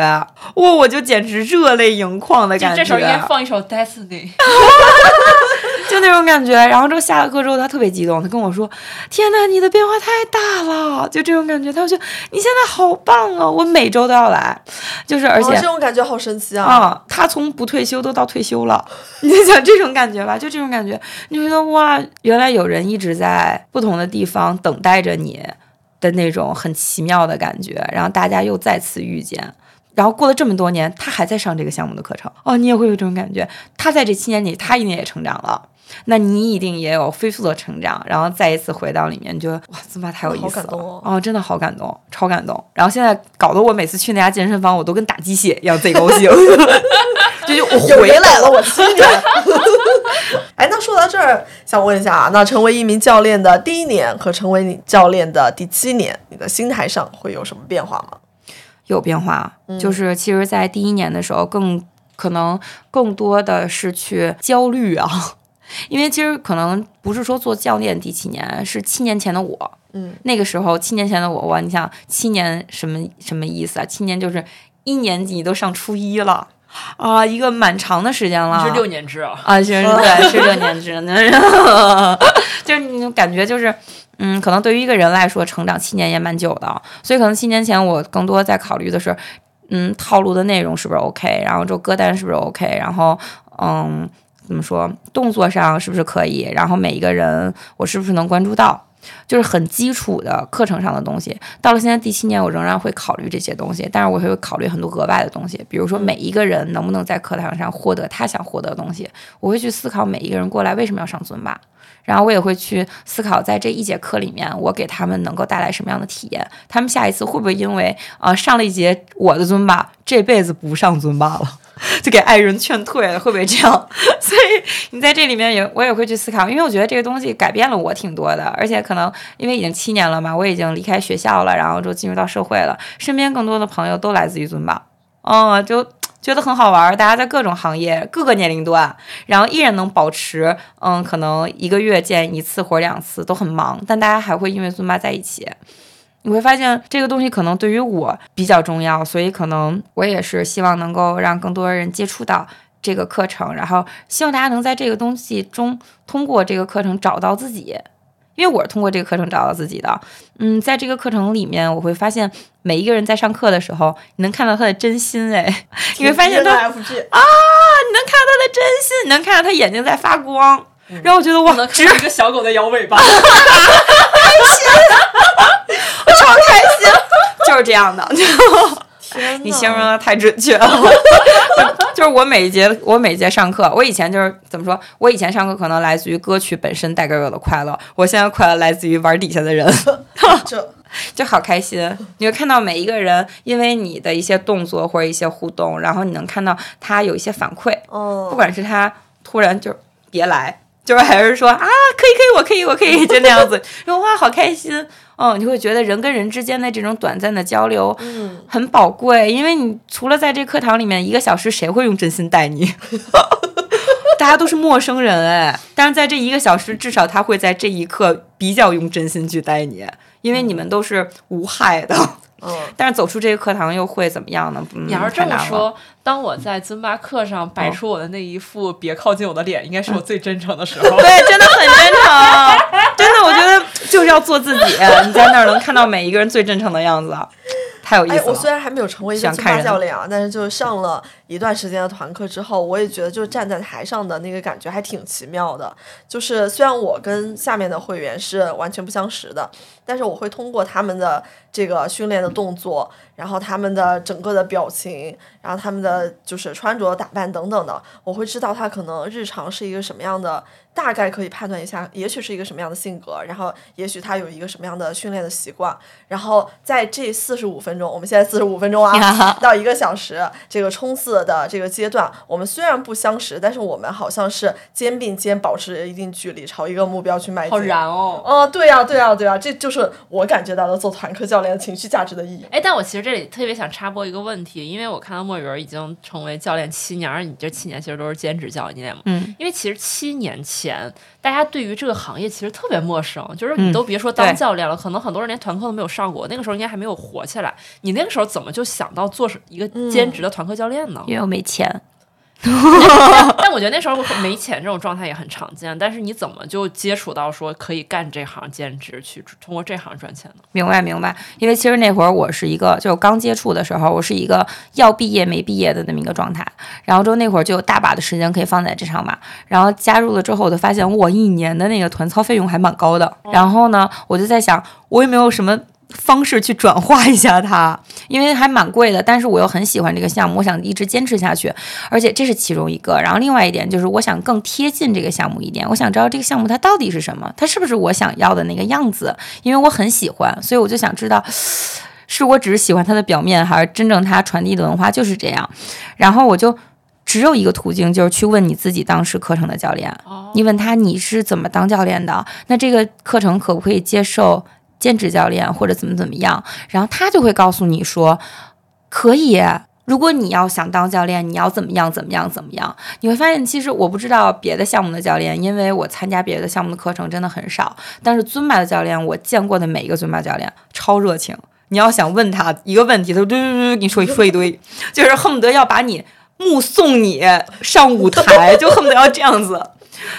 哇，我就简直热泪盈眶的感觉。这时候应该放一首《Destiny》。就那种感觉。然后之后下了课之后，他特别激动，他跟我说：“天呐，你的变化太大了！”就这种感觉，他就你现在好棒啊！我每周都要来，就是而哦，且这种感觉好神奇啊！啊、他从不退休都到退休了，你就想这种感觉吧，就这种感觉，你觉得哇，原来有人一直在不同的地方等待着你的那种很奇妙的感觉，然后大家又再次遇见。然后过了这么多年，他还在上这个项目的课程哦，你也会有这种感觉。他在这七年里，他一定也成长了，那你一定也有飞速的成长，然后再一次回到里面，就哇，尊巴太有意思了哦真的好感动，超感动。然后现在搞得我每次去那家健身房，我都跟打鸡血一样，贼高兴。就就我回来了，我亲人。哎，那说到这儿，想问一下啊，那成为一名教练的第一年和成为你教练的第七年，你的心态上会有什么变化吗？有变化，就是其实，在第一年的时候更，可能更多的是去焦虑啊，因为其实可能不是说做教练第七年，是七年前的我，嗯，那个时候七年前的我，哇，你想七年什么什么意思啊？七年就是一年级都上初一了啊，一个蛮长的时间了，是六年制啊？啊，是，对，是六年制，就是你感觉就是，嗯，可能对于一个人来说，成长七年也蛮久的，所以可能七年前我更多在考虑的是，嗯，套路的内容是不是 OK，然后这歌单是不是 OK，然后，嗯，怎么说，动作上是不是可以，然后每一个人我是不是能关注到。就是很基础的课程上的东西，到了现在第七年，我仍然会考虑这些东西，但是我会考虑很多额外的东西，比如说每一个人能不能在课堂上获得他想获得的东西，我会去思考每一个人过来为什么要上尊巴，然后我也会去思考在这一节课里面，我给他们能够带来什么样的体验，他们下一次会不会因为啊、上了一节我的尊巴，这辈子不上尊巴了。就给爱人劝退了，会不会这样？所以你在这里面也，我也会去思考，因为我觉得这个东西改变了我挺多的，而且可能因为已经七年了嘛，我已经离开学校了，然后就进入到社会了，身边更多的朋友都来自于尊宝，嗯，就觉得很好玩，大家在各种行业、各个年龄段，然后依然能保持，嗯，可能一个月见一次或者两次都很忙，但大家还会因为尊巴在一起。你会发现这个东西可能对于我比较重要，所以可能我也是希望能够让更多人接触到这个课程，然后希望大家能在这个东西中通过这个课程找到自己，因为我是通过这个课程找到自己的。嗯，在这个课程里面，我会发现每一个人在上课的时候，你能看到他的真心，哎，你会发现他啊，你能看到他的真心，你能看到他眼睛在发光，然后我觉得我，能看到一个小狗在摇尾巴。超开心，就是这样的。天你形容的太准确了，就是我每一节我每一节上课，我以前就是怎么说？我以前上课可能来自于歌曲本身带给我的快乐，我现在快乐来自于玩底下的人，就 就好开心。你会看到每一个人因为你的一些动作或者一些互动，然后你能看到他有一些反馈，嗯，不管是他突然就别来，就是还是说啊可以可以我可以我可以 就那样子，然后哇好开心。哦，你会觉得人跟人之间的这种短暂的交流，嗯，很宝贵，因为你除了在这课堂里面一个小时，谁会用真心待你？大家都是陌生人哎，但是在这一个小时，至少他会在这一刻比较用真心去待你，因为你们都是无害的，嗯，但是走出这个课堂又会怎么样呢？嗯、你要是这么说，当我在尊巴课上摆出我的那一副“别靠近我的脸”，应该是我最真诚的时候。对，真的很真诚，真的，我觉得就是要做自己。你在那儿能看到每一个人最真诚的样子，太有意哎，思了。我虽然还没有成为一个尊巴教练啊，但是就是上了一段时间的团课之后，我也觉得就是站在台上的那个感觉还挺奇妙的。就是虽然我跟下面的会员是完全不相识的，但是我会通过他们的这个训练的动作，然后他们的整个的表情，然后他们的就是穿着打扮等等的，我会知道他可能日常是一个什么样的，大概可以判断一下，也许是一个什么样的性格，然后也许他有一个什么样的训练的习惯，然后在这四十五分钟，我们现在四十五分钟啊，到一个小时这个冲刺的这个阶段，我们虽然不相识，但是我们好像是肩并肩保持一定距离，朝一个目标去迈进。好燃哦！哦，对呀、对呀、对呀、这就是我感觉到的做团课教练的情绪价值的意义。哎，但我其实这里特别想插播一个问题，因为我看到墨鱼儿已经成为教练七年，而你这七年其实都是兼职教练嘛。嗯，因为其实七年前大家对于这个行业其实特别陌生，就是你嗯都别说当教练了，可能很多人连团课都没有上过，那个时候应该还没有火起来。你那个时候怎么就想到做一个兼职的团课教练呢？因为我没钱，但我觉得那时候没钱这种状态也很常见，但是你怎么就接触到说可以干这行兼职，去通过这行赚钱呢？明白明白。因为其实那会儿我是一个，就刚接触的时候，我是一个要毕业没毕业的那么一个状态。然后之后那会儿就有大把的时间可以放在这上嘛。然后加入了之后，我就发现我一年的那个团操费用还蛮高的。然后呢，我就在想，我有没有什么方式去转化一下它，因为还蛮贵的，但是我又很喜欢这个项目，我想一直坚持下去，而且这是其中一个。然后另外一点就是，我想更贴近这个项目一点，我想知道这个项目它到底是什么，它是不是我想要的那个样子，因为我很喜欢，所以我就想知道。是我只是喜欢它的表面，还是真正它传递的文化就是这样？然后我就只有一个途径，就是去问你自己当时课程的教练，你问他你是怎么当教练的？那这个课程可不可以接受兼职教练或者怎么怎么样？然后他就会告诉你说，可以。如果你要想当教练，你要怎么样怎么样怎么样？你会发现，其实我不知道别的项目的教练，因为我参加别的项目的课程真的很少。但是尊巴的教练，我见过的每一个尊巴教练超热情。你要想问他一个问题，他就嘟嘟嘟给你说说一堆，就是恨不得要把你目送你上舞台，就恨不得要这样子。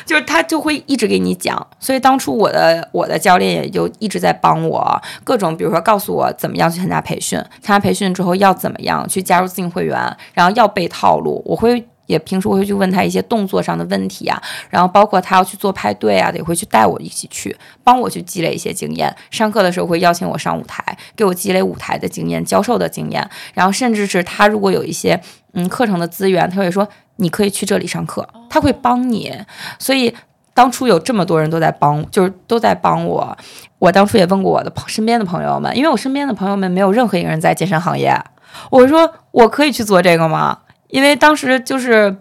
就是他就会一直给你讲，所以当初我的我的教练也就一直在帮我各种，比如说告诉我怎么样去参加培训，参加培训之后要怎么样去加入自营会员，然后要背套路，我会。也平时我会去问他一些动作上的问题啊，然后包括他要去做派对啊，也会去带我一起去，帮我去积累一些经验。上课的时候会邀请我上舞台，给我积累舞台的经验、教授的经验，然后甚至是他如果有一些嗯课程的资源，他会说你可以去这里上课，他会帮你。所以当初有这么多人都在帮，就是都在帮我。我当初也问过我的身边的朋友们，因为我身边的朋友们没有任何一个人在健身行业，我说我可以去做这个吗？因为当时就是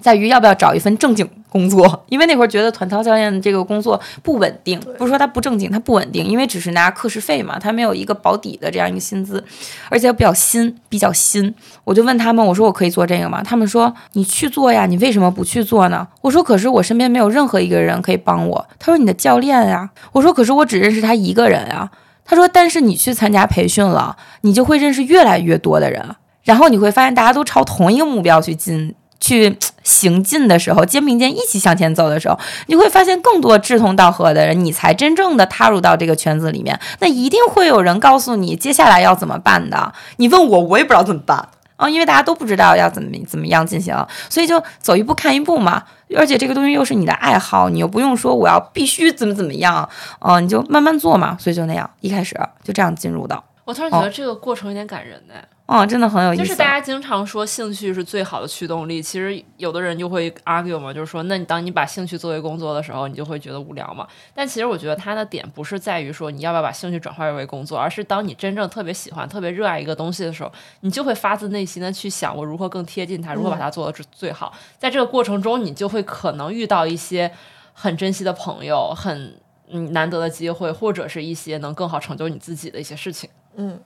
在于要不要找一份正经工作，因为那会儿觉得团操教练这个工作不稳定，不是说它不正经，它不稳定，因为只是拿课时费嘛，它没有一个保底的这样一个薪资，而且比较新，比较新。我就问他们，我说我可以做这个吗？他们说你去做呀，你为什么不去做呢？我说可是我身边没有任何一个人可以帮我。他说你的教练呀，我说可是我只认识他一个人啊。他说但是你去参加培训了，你就会认识越来越多的人，然后你会发现大家都朝同一个目标去进。去行进的时候，肩并肩一起向前走的时候，你会发现更多志同道合的人，你才真正的踏入到这个圈子里面。那一定会有人告诉你接下来要怎么办的。你问我，我也不知道怎么办啊，因为大家都不知道要怎么怎么样进行，所以就走一步看一步嘛。而且这个东西又是你的爱好，你又不用说我要必须怎么怎么样，嗯、你就慢慢做嘛。所以就那样，一开始就这样进入的，我突然觉得这个过程有点感人呢。嗯，真的很有意思。就是大家经常说兴趣是最好的驱动力，其实有的人就会 argue 嘛，就是说，那你当你把兴趣作为工作的时候，你就会觉得无聊嘛。但其实我觉得他的点不是在于说你要不要把兴趣转化为工作，而是当你真正特别喜欢、特别热爱一个东西的时候，你就会发自内心的去想我如何更贴近它，如何把它做到最最好。在这个过程中，你就会可能遇到一些很珍惜的朋友，很嗯难得的机会，或者是一些能更好成就你自己的一些事情。嗯，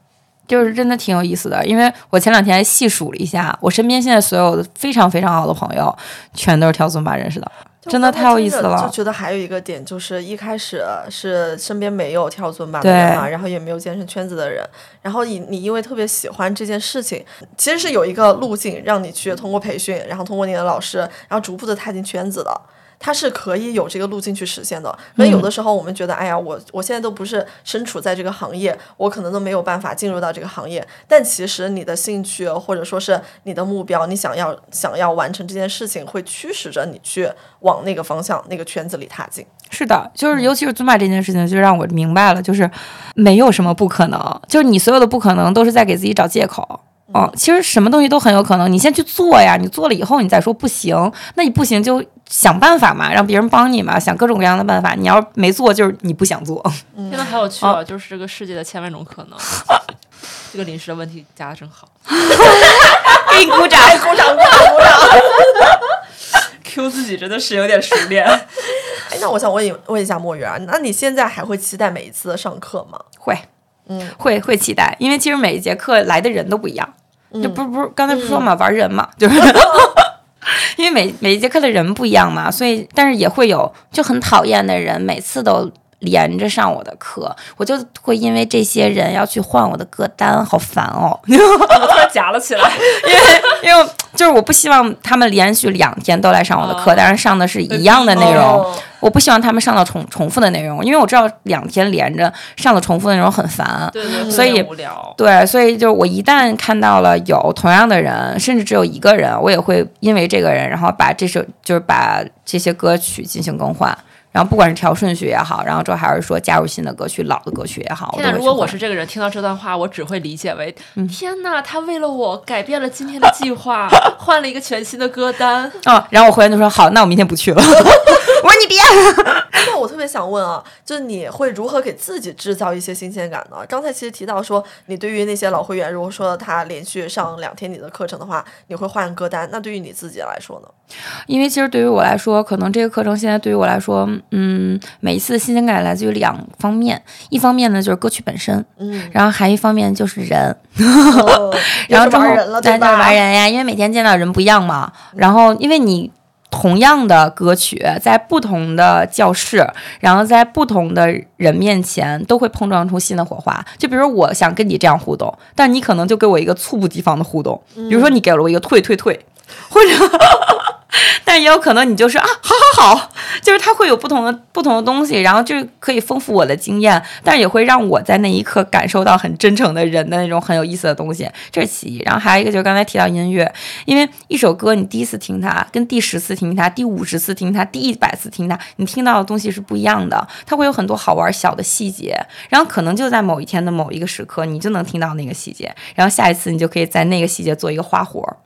就是真的挺有意思的，因为我前两天还细数了一下，我身边现在所有的非常非常好的朋友，全都是跳尊巴认识的。真的太有意思了就觉得还有一个点就是，一开始是身边没有跳尊巴的人嘛，然后也没有健身圈子的人，然后你你因为特别喜欢这件事情，其实是有一个路径让你去通过培训，然后通过你的老师，然后逐步的踏进圈子的。它是可以有这个路径去实现的。所以有的时候我们觉得，哎呀，我我现在都不是身处在这个行业，我可能都没有办法进入到这个行业。但其实你的兴趣或者说是你的目标，你想要想要完成这件事情，会驱使着你去往那个方向、那个圈子里踏进。是的，就是尤其是尊巴这件事情，就让我明白了，就是没有什么不可能，就是你所有的不可能都是在给自己找借口。嗯，其实什么东西都很有可能，你先去做呀，你做了以后你再说不行，那你不行就想办法嘛，让别人帮你嘛，想各种各样的办法。你要没做，就是你不想做。现在好有趣哦，就是这个世界的千万种可能。这个临时的问题加的真好 给你鼓掌，鼓掌，鼓掌，鼓掌！，Q 自己真的是有点熟练。哎，那我想问一问一下墨鱼啊，那你现在还会期待每一次的上课吗？会，嗯，会会期待，因为其实每一节课来的人都不一样，嗯就不是不是刚才不是说嘛，玩人嘛，就是。因为每每一节课的人不一样嘛，所以但是也会有就很讨厌的人，每次都连着上我的课，我就会因为这些人要去换我的歌单，好烦哦。我突然夹了起来，因为因为就是我不希望他们连续两天都来上我的课，哦但是上的是一样的内容。哦我不希望他们上到重重复的内容，因为我知道两天连着上的重复的内容很烦。对对，所以无聊。对，所以就我一旦看到了有同样的人，甚至只有一个人，我也会因为这个人，然后把这首就是把这些歌曲进行更换。然后不管是调顺序也好，然后之后还是说加入新的歌曲、老的歌曲也好，我天如果我是这个人，听到这段话，我只会理解为：嗯天哪，他为了我改变了今天的计划，换了一个全新的歌单。哦，然后我回来就说好，那我明天不去了。我说你别，那我特别想问啊，就是你会如何给自己制造一些新鲜感呢？刚才其实提到说，你对于那些老会员，如果说他连续上两天你的课程的话，你会换歌单。那对于你自己来说呢？因为其实对于我来说，可能这个课程现在对于我来说，嗯，每一次的新鲜感来自于两方面，一方面呢就是歌曲本身，嗯，然后还一方面就是人，哦然后玩人了，对咱就吧？玩人呀，因为每天见到人不一样嘛。然后因为你同样的歌曲，在不同的教室，然后在不同的人面前，都会碰撞出新的火花。就比如我想跟你这样互动，但你可能就给我一个猝不及防的互动，比如说你给了我一个退退退，或者。但也有可能你就是啊，好好好，就是它会有不同的不同的东西，然后就可以丰富我的经验，但也会让我在那一刻感受到很真诚的人的那种很有意思的东西，这是其一。然后还有一个就是刚才提到音乐，因为一首歌你第一次听它，跟第十次听它、第五十次听它、第一百次听它，你听到的东西是不一样的，它会有很多好玩小的细节，然后可能就在某一天的某一个时刻，你就能听到那个细节，然后下一次你就可以在那个细节做一个花活儿。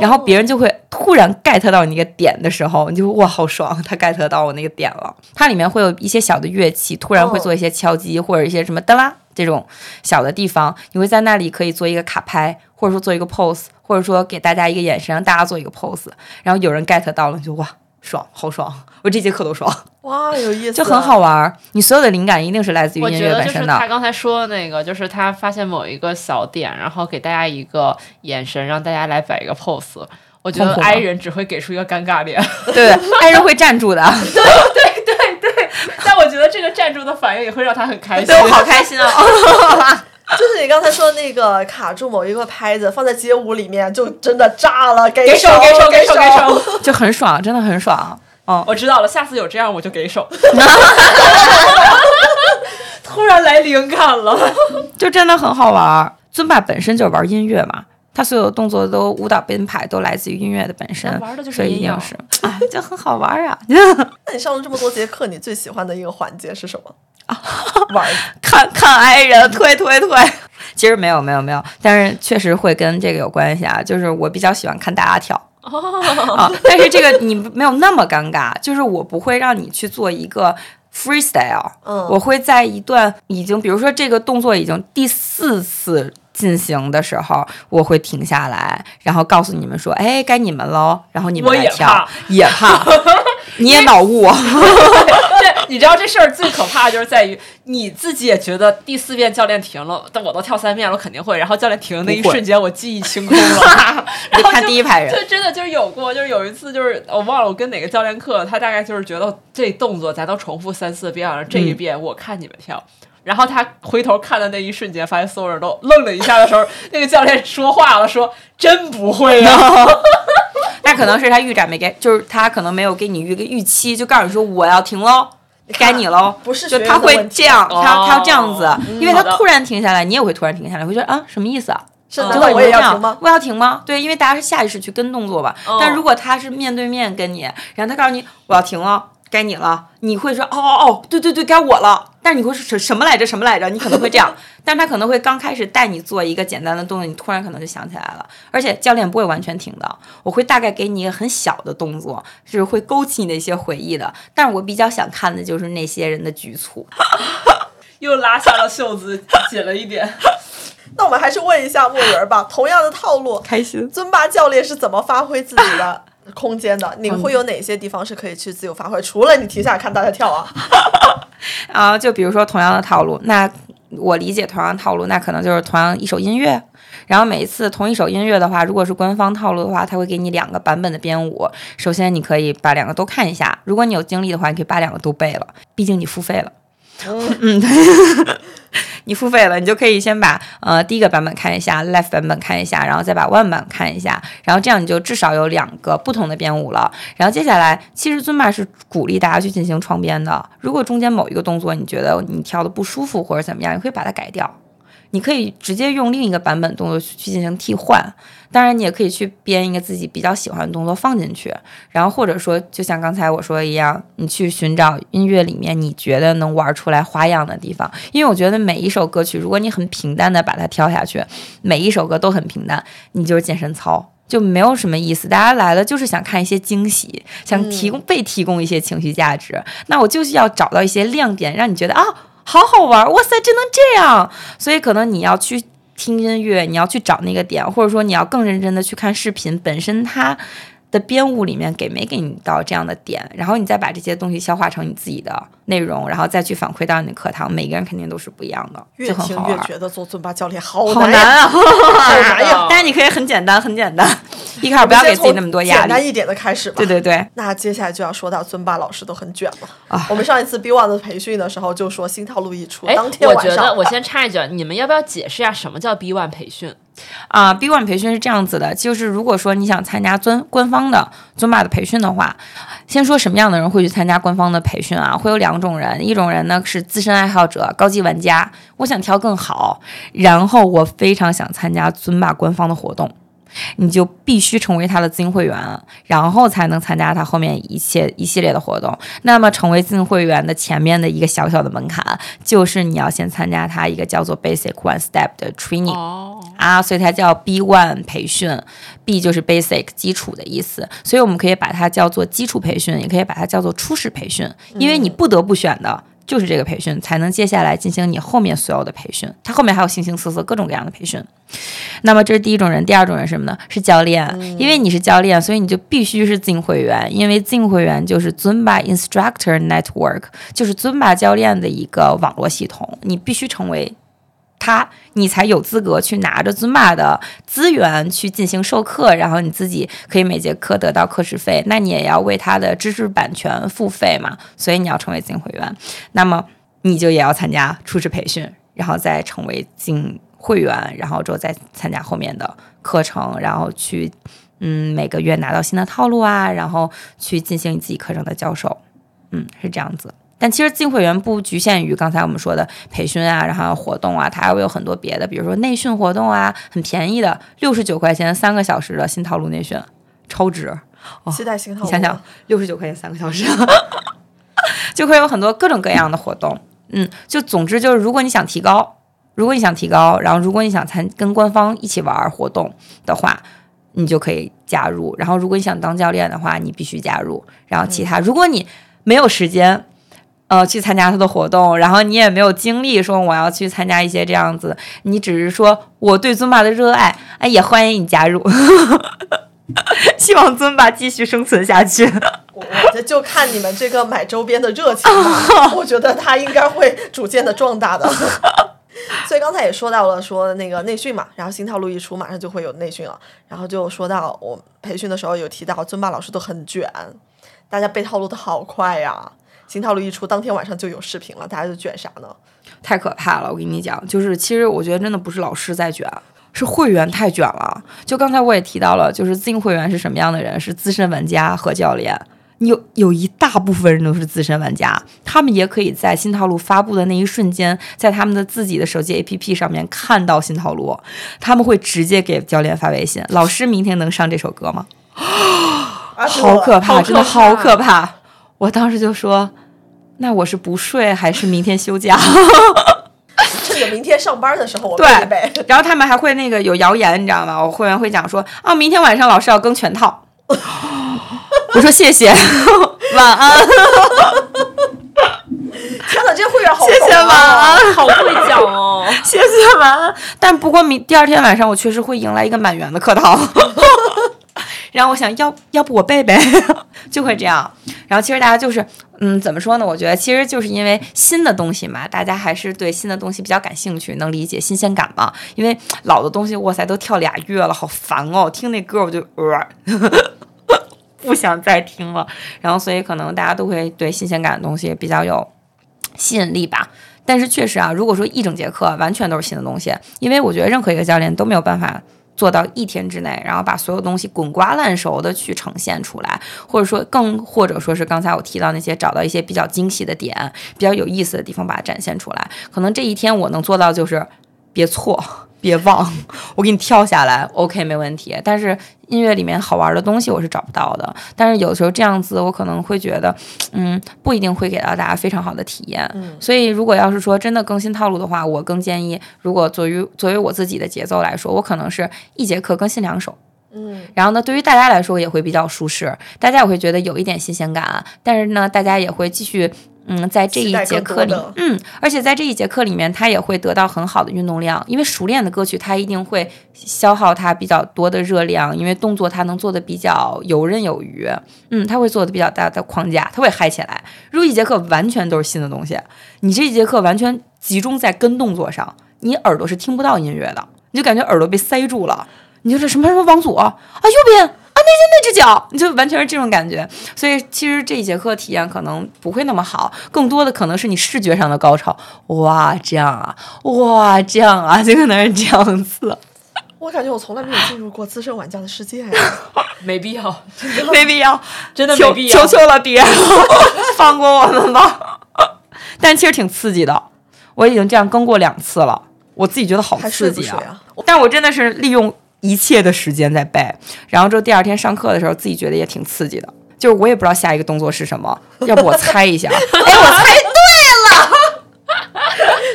然后别人就会突然 get 到你那个点的时候，你就哇好爽，他 get 到我那个点了。它里面会有一些小的乐器，突然会做一些敲击、或者一些什么哒啦这种小的地方，你会在那里可以做一个卡拍，或者说做一个 pose，或者说给大家一个眼神，让大家做一个 pose，然后有人 get 到了，你就哇爽，好爽，我这节课都爽，哇，有意思，就很好。玩儿。你所有的灵感一定是来自于我音觉得就是乐本身的。他刚才说的那个，就是他发现某一个小点，然后给大家一个眼神，让大家来摆一个 pose。我觉得 i 人只会给出一个尴尬脸，对，i 人会站住的，对对对对 但我觉得这个站住的反应也会让他很开心。对我好开心啊！就是你刚才说的那个卡住某一个拍子，放在街舞里面就真的炸了，给给手，给手，给手，给手。就很爽，真的很爽。哦，我知道了，下次有这样我就给手。突然来灵感了，就真的很好玩儿。尊巴本身就是玩音乐嘛，他所有的动作都舞蹈编排都来自于音乐的本身那，玩的就是所以一阴阳定是，哎，就很好玩儿啊！那你上了这么多节课，你最喜欢的一个环节是什么？玩儿看看爱人推推推，其实没有没有没有，但是确实会跟这个有关系啊。就是我比较喜欢看大家跳。啊，但是这个你没有那么尴尬，就是我不会让你去做一个 freestyle，嗯我会在一段已经，比如说这个动作已经第四次进行的时候，我会停下来，然后告诉你们说，哎，该你们喽，然后你们也来跳。怕，也怕，你也脑雾，对，你知道这事儿最可怕就是在于你自己也觉得第四遍教练停了，但我都跳三遍了，我肯定会。然后教练停的那一瞬间，我记忆清空了。然后看就第一排人。就真的就是有过，就是有一次就是我忘了我跟哪个教练课，他大概就是觉得这动作咱都重复三四遍了，这一遍我看你们跳。然后他回头看的那一瞬间，发现所有人都愣了一下的时候，那个教练说话了，说：“真不会啊。那可能是他预展没给，就是他可能没有给你预个预期，就告诉你说我要停喽。该你喽，不是就他会这样，他哦他要这样子，因为他突然停下来，你也会突然停下来，会觉得啊什么意思啊？是的就难道我也会这样要停吗？我要停吗？对，因为大家是下意识去跟动作吧。哦但如果他是面对面跟你，然后他告诉你我要停了，该你了，你会说哦哦哦，对对对，该我了。但是你会说什什么来着？什么来着？你可能会这样，但是他可能会刚开始带你做一个简单的动作，你突然可能就想起来了。而且教练不会完全停的，我会大概给你一个很小的动作，是会勾起你的一些回忆的。但是我比较想看的就是那些人的局促。又拉下了袖子，紧了一点。那我们还是问一下莫云儿吧，同样的套路，开心。尊巴教练是怎么发挥自己的空间的？你会有哪些地方是可以去自由发挥？除了你停下来看大家跳啊，啊，就比如说同样的套路，那我理解同样的套路，那可能就是同样一首音乐。然后每一次同一首音乐的话，如果是官方套路的话，他会给你两个版本的编舞。首先，你可以把两个都看一下，如果你有精力的话，你可以把两个都背了，毕竟你付费了。嗯，对，你付费了，你就可以先把呃第一个版本看一下，live 版本看一下，然后再把 one 版看一下，然后这样你就至少有两个不同的编舞了。然后接下来，其实尊巴是鼓励大家去进行创编的。如果中间某一个动作你觉得你跳的不舒服或者怎么样，你可以把它改掉。你可以直接用另一个版本动作去去进行替换，当然你也可以去编一个自己比较喜欢的动作放进去，然后或者说就像刚才我说的一样，你去寻找音乐里面你觉得能玩出来花样的地方，因为我觉得每一首歌曲，如果你很平淡的把它跳下去，每一首歌都很平淡，你就是健身操。就没有什么意思，大家来了就是想看一些惊喜，想提供、被提供一些情绪价值。那我就是要找到一些亮点，让你觉得啊，好好玩，哇塞，真能这样。所以可能你要去听音乐，你要去找那个点，或者说你要更认真的去看视频本身它的编舞里面给没给你到这样的点，然后你再把这些东西消化成你自己的内容，然后再去反馈到你的课堂，每个人肯定都是不一样的，越。听越觉得做尊巴教练好好难啊！好难呀！但是你可以很简单，很简单，一开始不要给自己那么多压力。简单一点的开始吧。对对对，那接下来就要说到尊巴老师都很卷了。啊我们上一次 B One 的培训的时候就说新套路一出，哎，当天我觉得我先插一句，你们要不要解释一下什么叫 B One 培训？啊、b One 培训是这样子的，就是如果说你想参加尊官方的尊巴的培训的话，先说什么样的人会去参加官方的培训啊？会有两种人，一种人呢是资深爱好者、高级玩家，我想跳更好，然后我非常想参加尊巴官方的活动。你就必须成为他的资金会员，然后才能参加他后面一切一系列的活动。那么，成为资金会员的前面的一个小小的门槛，就是你要先参加他一个叫做 Basic One Step 的 training。哦，啊，所以它叫 B One 培训，B 就是 basic 基础的意思，所以我们可以把它叫做基础培训，也可以把它叫做初始培训，因为你不得不选的。就是这个培训，才能接下来进行你后面所有的培训。它后面还有形形色色各种各样的培训。那么这是第一种人，第二种人是什么呢？是教练，因为你是教练，所以你就必须是自营会员，因为自营会员就是 Zumba Instructor Network，就是 Zumba 教练的一个网络系统，你必须成为他，你才有资格去拿着尊巴的资源去进行授课，然后你自己可以每节课得到课时费，那你也要为他的知识版权付费嘛，所以你要成为金会员，那么你就也要参加初始培训，然后再成为金会员，然后之后再参加后面的课程，然后去嗯每个月拿到新的套路啊，然后去进行你自己课程的教授，嗯是这样子。但其实进会员不局限于刚才我们说的培训啊，然后活动啊，它还会有很多别的，比如说内训活动啊，很便宜的，六十九块钱三个小时的新套路内训，超值。哦期待新套路。你想想，六十九块钱三个小时，就会有很多各种各样的活动。嗯，就总之就是，如果你想提高，如果你想提高，然后如果你想参跟官方一起玩活动的话，你就可以加入。然后如果你想当教练的话，你必须加入。然后其他，如果你没有时间。呃，去参加他的活动，然后你也没有精力说我要去参加一些这样子，你只是说我对尊巴的热爱，哎，也欢迎你加入。希望尊巴继续生存下去。我这就看你们这个买周边的热情，我觉得他应该会逐渐的壮大的。所以刚才也说到了，说那个内训嘛，然后新套路一出，马上就会有内训了。然后就说到我培训的时候有提到，尊霸老师都很卷，大家背套路的好快呀。新套路一出，当天晚上就有视频了，大家就卷啥呢？太可怕了！我跟你讲，就是其实我觉得真的不是老师在卷，是会员太卷了。就刚才我也提到了，就是自营会员是什么样的人？是资深玩家和教练。你有有一大部分人都是资深玩家，他们也可以在新套路发布的那一瞬间，在他们的自己的手机 APP 上面看到新套路，他们会直接给教练发微信：“老师，明天能上这首歌吗？”啊，好可怕，好真的好可怕！我当时就说，那我是不睡还是明天休假？趁着明天上班的时候我对背一背。然后他们还会那个有谣言，你知道吗？我会员会讲说啊，明天晚上老师要更全套。我说谢谢，晚安，天哪，这些会员好谢谢晚安，好会讲哦。谢谢晚安。但不过明第二天晚上我确实会迎来一个满员的课堂。然后我想要要不我背背，就会这样。然后其实大家就是，嗯，怎么说呢？我觉得其实就是因为新的东西嘛，大家还是对新的东西比较感兴趣，能理解新鲜感嘛。因为老的东西，哇塞，都跳俩月了，好烦哦！听那歌我就呃，不想再听了。然后所以可能大家都会对新鲜感的东西比较有吸引力吧。但是确实啊，如果说一整节课完全都是新的东西，因为我觉得任何一个教练都没有办法做到一天之内，然后把所有东西滚瓜烂熟的去呈现出来，或者说更或者说是刚才我提到那些找到一些比较惊喜的点、比较有意思的地方，把它展现出来。可能这一天我能做到就是别错。别忘，我给你跳下来，OK，没问题。但是音乐里面好玩的东西我是找不到的。但是有时候这样子，我可能会觉得，嗯，不一定会给到大家非常好的体验。嗯所以如果要是说真的更新套路的话，我更建议，如果作为作为我自己的节奏来说，我可能是一节课更新两首。嗯，然后呢，对于大家来说也会比较舒适，大家也会觉得有一点新鲜感，但是呢，大家也会继续。嗯，在这一节课里嗯，而且在这一节课里面，他也会得到很好的运动量，因为熟练的歌曲，他一定会消耗他比较多的热量，因为动作他能做的比较游刃有余，嗯，他会做的比较大的框架，他会嗨起来。如果一节课完全都是新的东西，你这一节课完全集中在跟动作上，你耳朵是听不到音乐的，你就感觉耳朵被塞住了。你就这什么什么往左啊，右边啊，那只那只脚，你就完全是这种感觉。所以其实这一节课体验可能不会那么好，更多的可能是你视觉上的高潮。哇，这样啊，哇，这样啊，就可能是这样子。我感觉我从来没有进入过资深玩家的世界呀。没必要，没必要，真的求没必要。求求了，别放过我们吧。但其实挺刺激的，我已经这样更过两次了，我自己觉得好刺激啊。啊？但我真的是利用一切的时间在背，然后之后第二天上课的时候，自己觉得也挺刺激的。就是我也不知道下一个动作是什么，要不我猜一下？哎，我猜对了，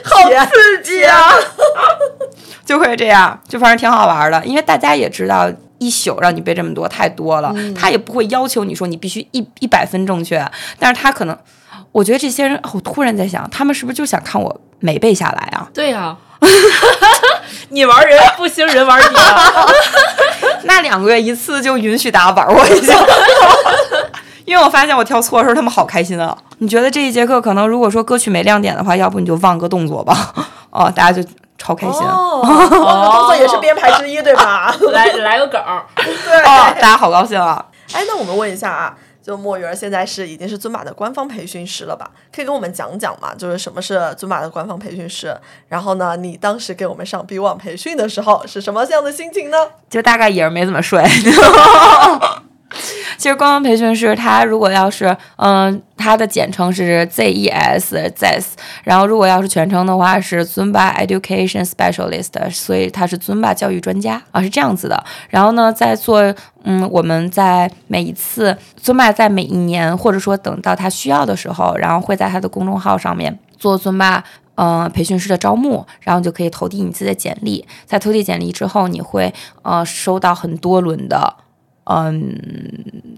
好刺激啊！就会这样，就反正挺好玩的，因为大家也知道。一宿让你背这么多太多了，他也不会要求你说你必须一一百分正确，但是他可能，我觉得这些人，哦我突然在想，他们是不是就想看我没背下来啊？对呀、你玩人不行，人玩你啊。那两个月一次就允许大家玩我一下，因为我发现我跳错的时候他们好开心啊。你觉得这一节课可能如果说歌曲没亮点的话，要不你就忘个动作吧，哦，大家就超开心。哦，动作也是编排之一，对吧？来来个梗儿，对。哦，大家好高兴啊！哎，那我们问一下啊，就墨鱼儿现在是已经是尊马的官方培训师了吧？可以跟我们讲讲嘛？就是什么是尊马的官方培训师？然后呢，你当时给我们上 B 网培训的时候是什么样的心情呢？就大概也是没怎么睡。其实官方培训师他如果要是嗯，他的简称是 ZES ZES，然后如果要是全称的话是尊巴 Education Specialist，所以他是尊巴教育专家啊，是这样子的。然后呢，在做嗯，我们在每一次尊巴在每一年或者说等到他需要的时候，然后会在他的公众号上面做尊巴嗯。培训师的招募，然后你就可以投递你自己的简历。在投递简历之后，你会呃收到很多轮的，嗯，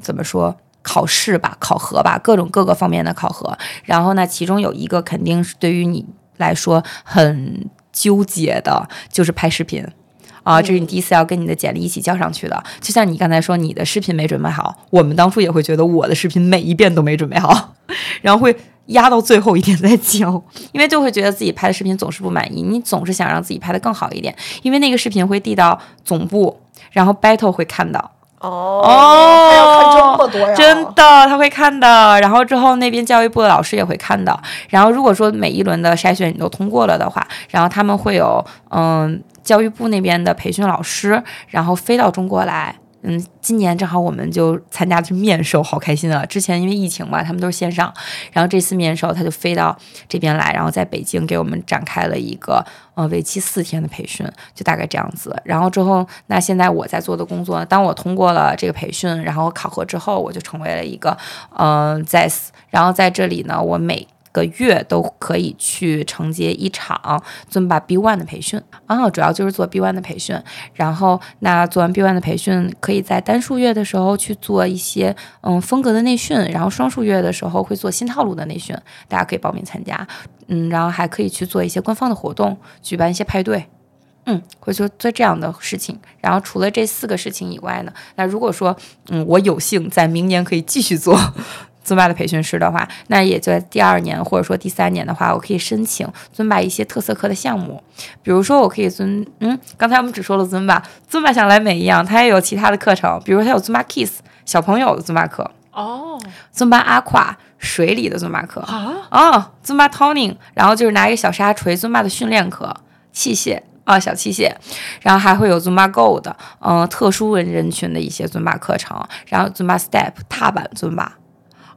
怎么说？考试吧，考核吧，各种各个方面的考核。然后呢，其中有一个肯定是对于你来说很纠结的，就是拍视频。啊，这是你第一次要跟你的简历一起交上去的。就像你刚才说你的视频没准备好，我们当初也会觉得我的视频每一遍都没准备好，然后会压到最后一天再交，因为就会觉得自己拍的视频总是不满意，你总是想让自己拍的更好一点，因为那个视频会递到总部，然后 battle 会看到。哦看这么多呀，真的，他会看的。然后之后那边教育部的老师也会看的。然后如果说每一轮的筛选你都通过了的话，然后他们会有嗯教育部那边的培训老师，然后飞到中国来。嗯，今年正好我们就参加去面授，好开心啊！之前因为疫情嘛，他们都是线上，然后这次面授他就飞到这边来，然后在北京给我们展开了一个呃为期四天的培训，就大概这样子。然后之后，那现在我在做的工作，当我通过了这个培训，然后考核之后，我就成为了一个嗯、呃、ZES，然后在这里呢，我每个月都可以去承接一场尊巴 B One 的培训啊，主要就是做 B One 的培训。然后那做完 B One 的培训，可以在单数月的时候去做一些嗯风格的内训，然后双数月的时候会做新套路的内训，大家可以报名参加。嗯，然后还可以去做一些官方的活动，举办一些派对。嗯，会做做这样的事情。然后除了这四个事情以外呢，那如果说嗯我有幸在明年可以继续做尊巴的培训师的话，那也就在第二年或者说第三年的话，我可以申请尊巴一些特色课的项目，比如说我可以尊嗯，刚才我们只说了尊巴，尊巴像莱美一样，它也有其他的课程，比如它有尊巴 Kiss 小朋友的尊巴课，哦。尊巴 Aqua 水里的尊巴课啊，哦，尊巴 Toning，然后就是拿一个小沙锤尊巴的训练课器械。啊，小器械，然后还会有 Zumba Go 的，嗯、特殊人人群的一些尊巴课程，然后 Zumba Step 踏板尊巴，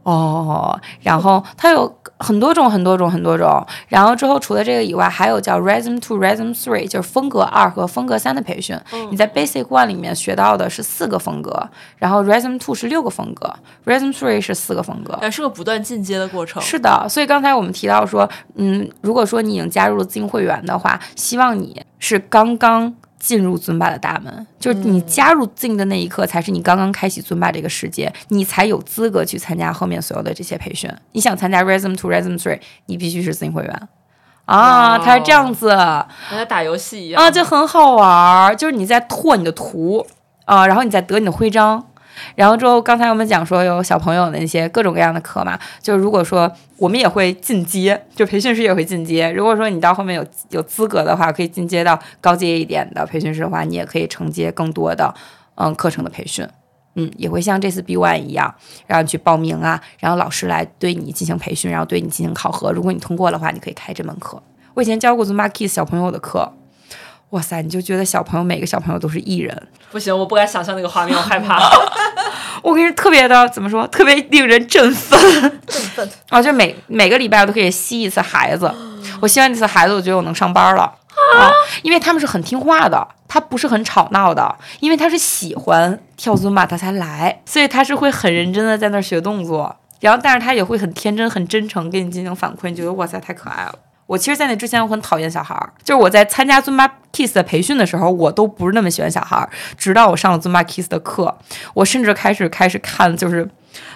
哦，然后它有很多种、很多种、很多种。然后之后除了这个以外，还有叫 Rhythm Two、Rhythm Three，就是风格二和风格三的培训。你在 Basic One 里面学到的是四个风格，然后 Rhythm Two 是六个风格，Rhythm Three 是四个风格。还是个不断进阶的过程。是的，所以刚才我们提到说，嗯，如果说你已经加入了自营会员的话，希望你是刚刚进入尊巴的大门，就是你加入自营的那一刻，才是你刚刚开启尊巴这个世界，你才有资格去参加后面所有的这些培训。你想参加 Rhythm Two、Rhythm Three，你必须是自营会员。啊，它是这样子啊，跟在打游戏一样啊就很好玩儿，就是你在拓你的图啊，然后你再得你的徽章。然后之后，刚才我们讲说有小朋友的那些各种各样的课嘛，就是如果说我们也会进阶，就培训师也会进阶。如果说你到后面有有资格的话，可以进阶到高阶一点的培训师的话，你也可以承接更多的嗯课程的培训。嗯，也会像这次 B One 一样，让你去报名啊，然后老师来对你进行培训，然后对你进行考核。如果你通过的话，你可以开这门课。我以前教过 Zumba Kids 小朋友的课，哇塞，你就觉得小朋友每个小朋友都是艺人，不行，我不敢想象那个画面，我害怕。我跟你说，特别的怎么说，特别令人振奋振奋。啊！就每每个礼拜我都可以吸一次孩子，我吸完这次孩子，我觉得我能上班了啊，因为他们是很听话的，他不是很吵闹的，因为他是喜欢跳尊巴他才来，所以他是会很认真的在那儿学动作，然后但是他也会很天真、很真诚给你进行反馈，你觉得哇塞太可爱了。我其实，在那之前，我很讨厌小孩儿。就是我在参加尊巴 Kiss 的培训的时候，我都不是那么喜欢小孩儿。直到我上了尊巴 Kiss 的课，我甚至开始开始看就是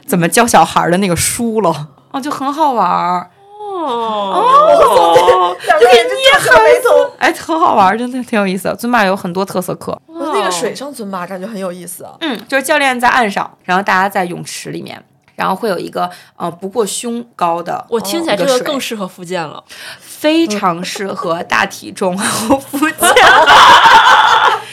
怎么教小孩儿的那个书了，哦，就很好玩儿。哦，两个人就皱着眉头。哎，很好玩儿，真的挺有意思的。尊巴有很多特色课，那个水上尊巴感觉很有意思啊。嗯，就是教练在岸上，然后大家在泳池里面，然后会有一个呃不过胸高的，我听起来这个更适合福建了。非常适合大体重和腹肌，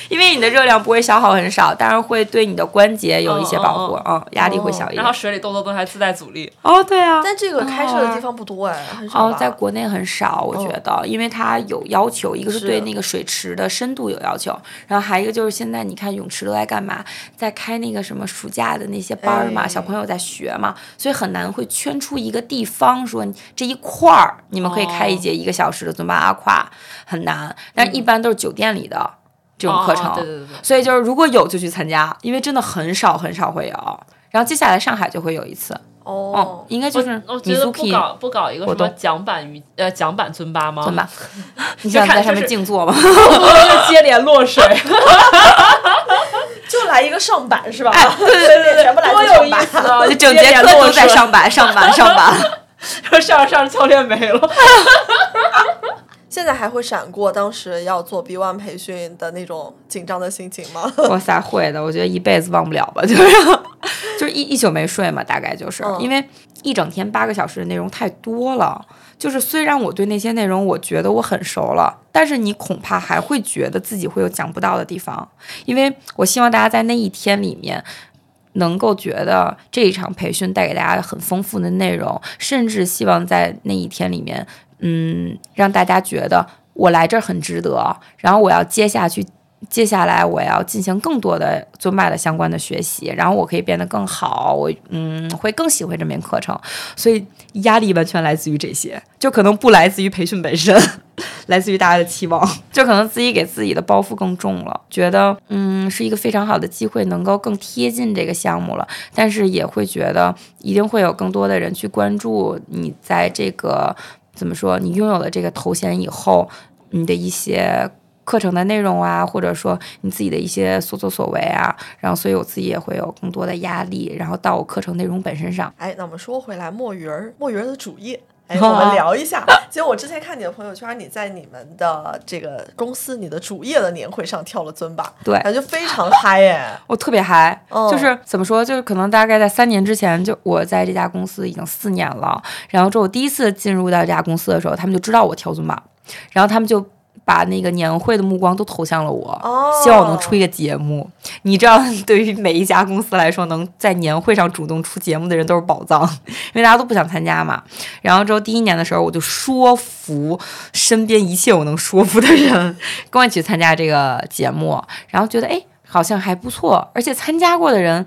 因为你的热量不会消耗很少，但是会对你的关节有一些保护，嗯嗯，压力会小一点。然后水里动作动还自带阻力。哦，对啊，但这个开设的地方不多哎，很少哦，在国内很少，我觉得，因为它有要求，一个是是对那个水池的深度有要求，然后还有一个就是现在你看泳池都在干嘛，在开那个什么暑假的那些班儿嘛，哎小朋友在学嘛，所以很难会圈出一个地方说这一块儿你们可以开一节一个小时的尊巴阿胯，很难，但一般都是酒店里的这种课程，哦对对对对，所以就是如果有就去参加，因为真的很少很少会有。然后接下来上海就会有一次，哦哦，，应该就是我觉得不搞不搞一个什么活动桨板瑜呃桨板尊巴吗？尊巴，你想在上面静坐吗？就接连落水，就来一个上板是吧？哎对对对，全部来多有意。思啊！就整节课都在上板，上板，上板，然后，上着上着教练没了。现现在还会闪过当时要做 B One 培训的那种紧张的心情吗？哇塞，会的，我觉得一辈子忘不了吧，就是就是一一宿没睡嘛，大概就是、嗯因为一整天八个小时的内容太多了。就是虽然我对那些内容我觉得我很熟了，但是你恐怕还会觉得自己会有讲不到的地方，因为我希望大家在那一天里面能够觉得这一场培训带给大家很丰富的内容，甚至希望在那一天里面，嗯，让大家觉得我来这儿很值得，然后我要接下去。接下来我要进行更多的尊巴的相关的学习，然后我可以变得更好，我嗯会更喜欢这门课程，所以压力完全来自于这些，就可能不来自于培训本身，来自于大家的期望，就可能自己给自己的包袱更重了，觉得嗯是一个非常好的机会，能够更贴近这个项目了，但是也会觉得一定会有更多的人去关注你在这个怎么说，你拥有了这个头衔以后，你的一些。课程的内容啊，或者说你自己的一些所作所为啊，然后所以我自己也会有更多的压力，然后到我课程内容本身上。哎，那我们说回来，墨鱼儿，墨鱼儿的主页。哎，哦我们聊一下。其实我之前看你的朋友圈，你在你们的这个公司，你的主业的年会上跳了尊巴，对感觉非常嗨哎。我特别嗨，嗯就是怎么说，就是可能大概在三年之前，就我在这家公司已经四年了，然后之后我第一次进入到这家公司的时候，他们就知道我跳尊巴，然后他们就。把那个年会的目光都投向了我，哦希望我能出一个节目。你知道，对于每一家公司来说，能在年会上主动出节目的人都是宝藏，因为大家都不想参加嘛。然后之后第一年的时候，我就说服身边一切我能说服的人，跟我一起参加这个节目，然后觉得哎，好像还不错，而且参加过的人，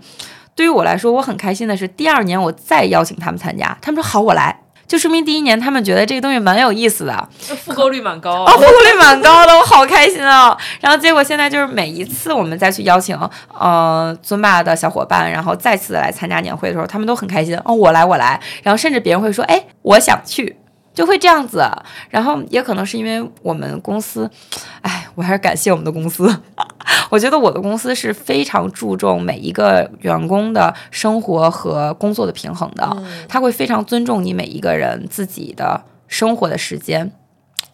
对于我来说，我很开心的是，第二年我再邀请他们参加，他们说好，我来。就说明第一年他们觉得这个东西蛮有意思的，复购率蛮高哦，复购率蛮高的，我好开心啊。然后结果现在就是每一次我们再去邀请呃尊爸的小伙伴，然后再次来参加年会的时候，他们都很开心哦，我来我来。然后甚至别人会说，哎，我想去。就会这样子，然后也可能是因为我们公司，哎，我还是感谢我们的公司。我觉得我的公司是非常注重每一个员工的生活和工作的平衡的，他会非常尊重你每一个人自己的生活的时间。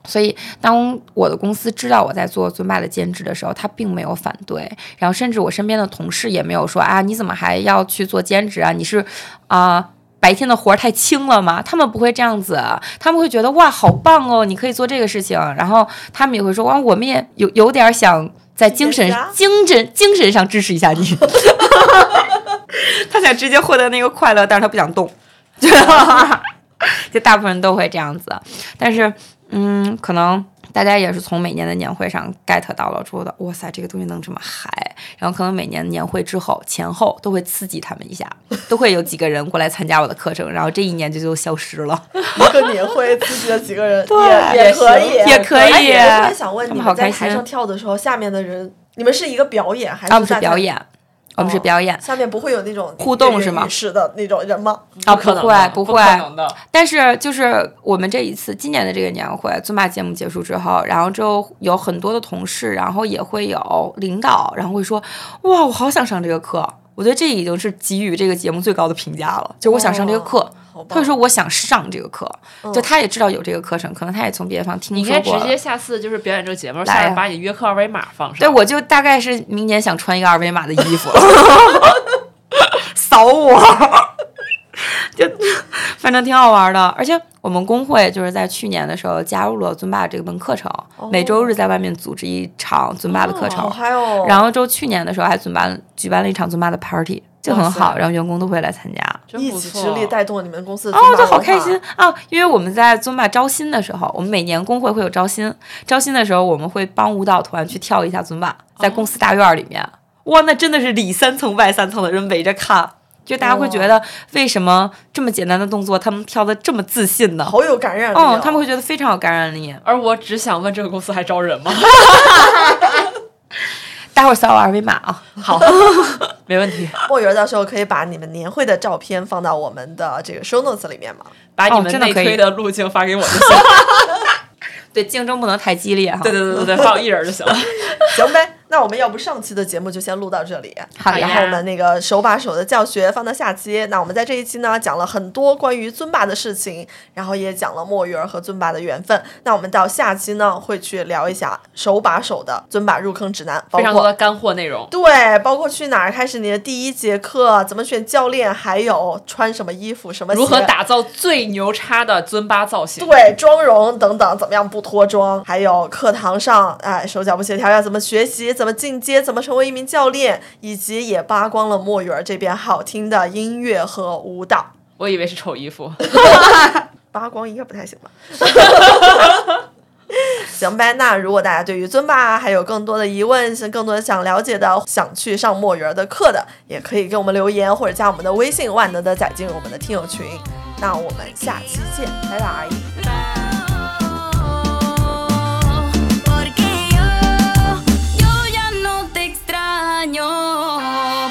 所以，当我的公司知道我在做尊巴的兼职的时候，他并没有反对，然后甚至我身边的同事也没有说啊，你怎么还要去做兼职啊？你是啊、白天的活儿太轻了吗？他们不会这样子，他们会觉得哇，好棒哦，你可以做这个事情。然后他们也会说哇，我们也有有点想在精神精神精神上支持一下你。他想直接获得那个快乐，但是他不想动。就大部分人都会这样子，但是，嗯，可能大家也是从每年的年会上 get 到了，说的哇塞，这个东西能这么嗨，然后可能每年年会之后前后都会刺激他们一下，都会有几个人过来参加我的课程，然后这一年就就消失了。一个年会刺激了几个人对也也可以，也可以特别 想问你们好开心们在台上跳的时候，下面的人，你们是一个表演还是大家表？演，我们是表演。下面不会有那种互动是吗跃跃欲试的那种人吗？啊，不可能会不不会，可能的。但是就是我们这一次今年的这个年会，尊霸节目结束之后，然后之后有很多的同事，然后也会有领导，然后会说，哇，我好想上这个课。我觉得这已经是给予这个节目最高的评价了，就我想上这个课。他会说我想上这个课，嗯就他也知道有这个课程，可能他也从别的地方听说过你应。该直接下次就是表演这个节目，下次把你约课二维码放上。对，我就大概是明年想穿一个二维码的衣服，扫我，就反正挺好玩的。而且我们工会就是在去年的时候加入了尊巴这门课程，每周日在外面组织一场尊巴的课程，好嗨哦！然后就去年的时候还举办举办了一场尊巴的 party，就很好，塞然后员工都会来参加。一真不错己之力带动了你们公司的哦，就好开心啊！因为我们在尊巴招新的时候，我们每年工会会有招新，招新的时候我们会帮舞蹈团去跳一下尊巴，在公司大院儿里面，哇，那真的是里三层外三层的人围着看，就大家会觉得为什么这么简单的动作他们跳的这么自信呢？好有感染力哦嗯，他们会觉得非常有感染力。而我只想问，这个公司还招人吗？待会儿扫我二维码啊！好，没问题。墨鱼儿到时候可以把你们年会的照片放到我们的这个 show notes 里面吗？把你们的可以内推的路径发给我就行。对，竞争不能太激烈哈。对对对对对，发我一人就行了。行呗，那我们要不上期的节目就先录到这里，好然后我们那个手把手的教学放到下期。那我们在这一期呢讲了很多关于尊巴的事情，然后也讲了墨鱼儿和尊巴的缘分。那我们到下期呢会去聊一下手把手的尊巴入坑指南，包括非常多的干货内容。对，包括去哪儿开始你的第一节课，怎么选教练，还有穿什么衣服，什么如何打造最牛叉的尊巴造型？对妆容等等，怎么样不脱妆？还有课堂上，哎，手脚不协调要怎么学习，怎么进阶，怎么成为一名教练，以及也扒光了墨鱼儿这边好听的音乐和舞蹈。我以为是丑衣服。扒光应该不太行吧？行呗，那如果大家对于尊巴还有更多的疑问，是更多的想了解的，想去上墨鱼儿的课的，也可以给我们留言或者加我们的微信，万能的载进入我们的听友群。那我们下期见，拜拜。Bye. años.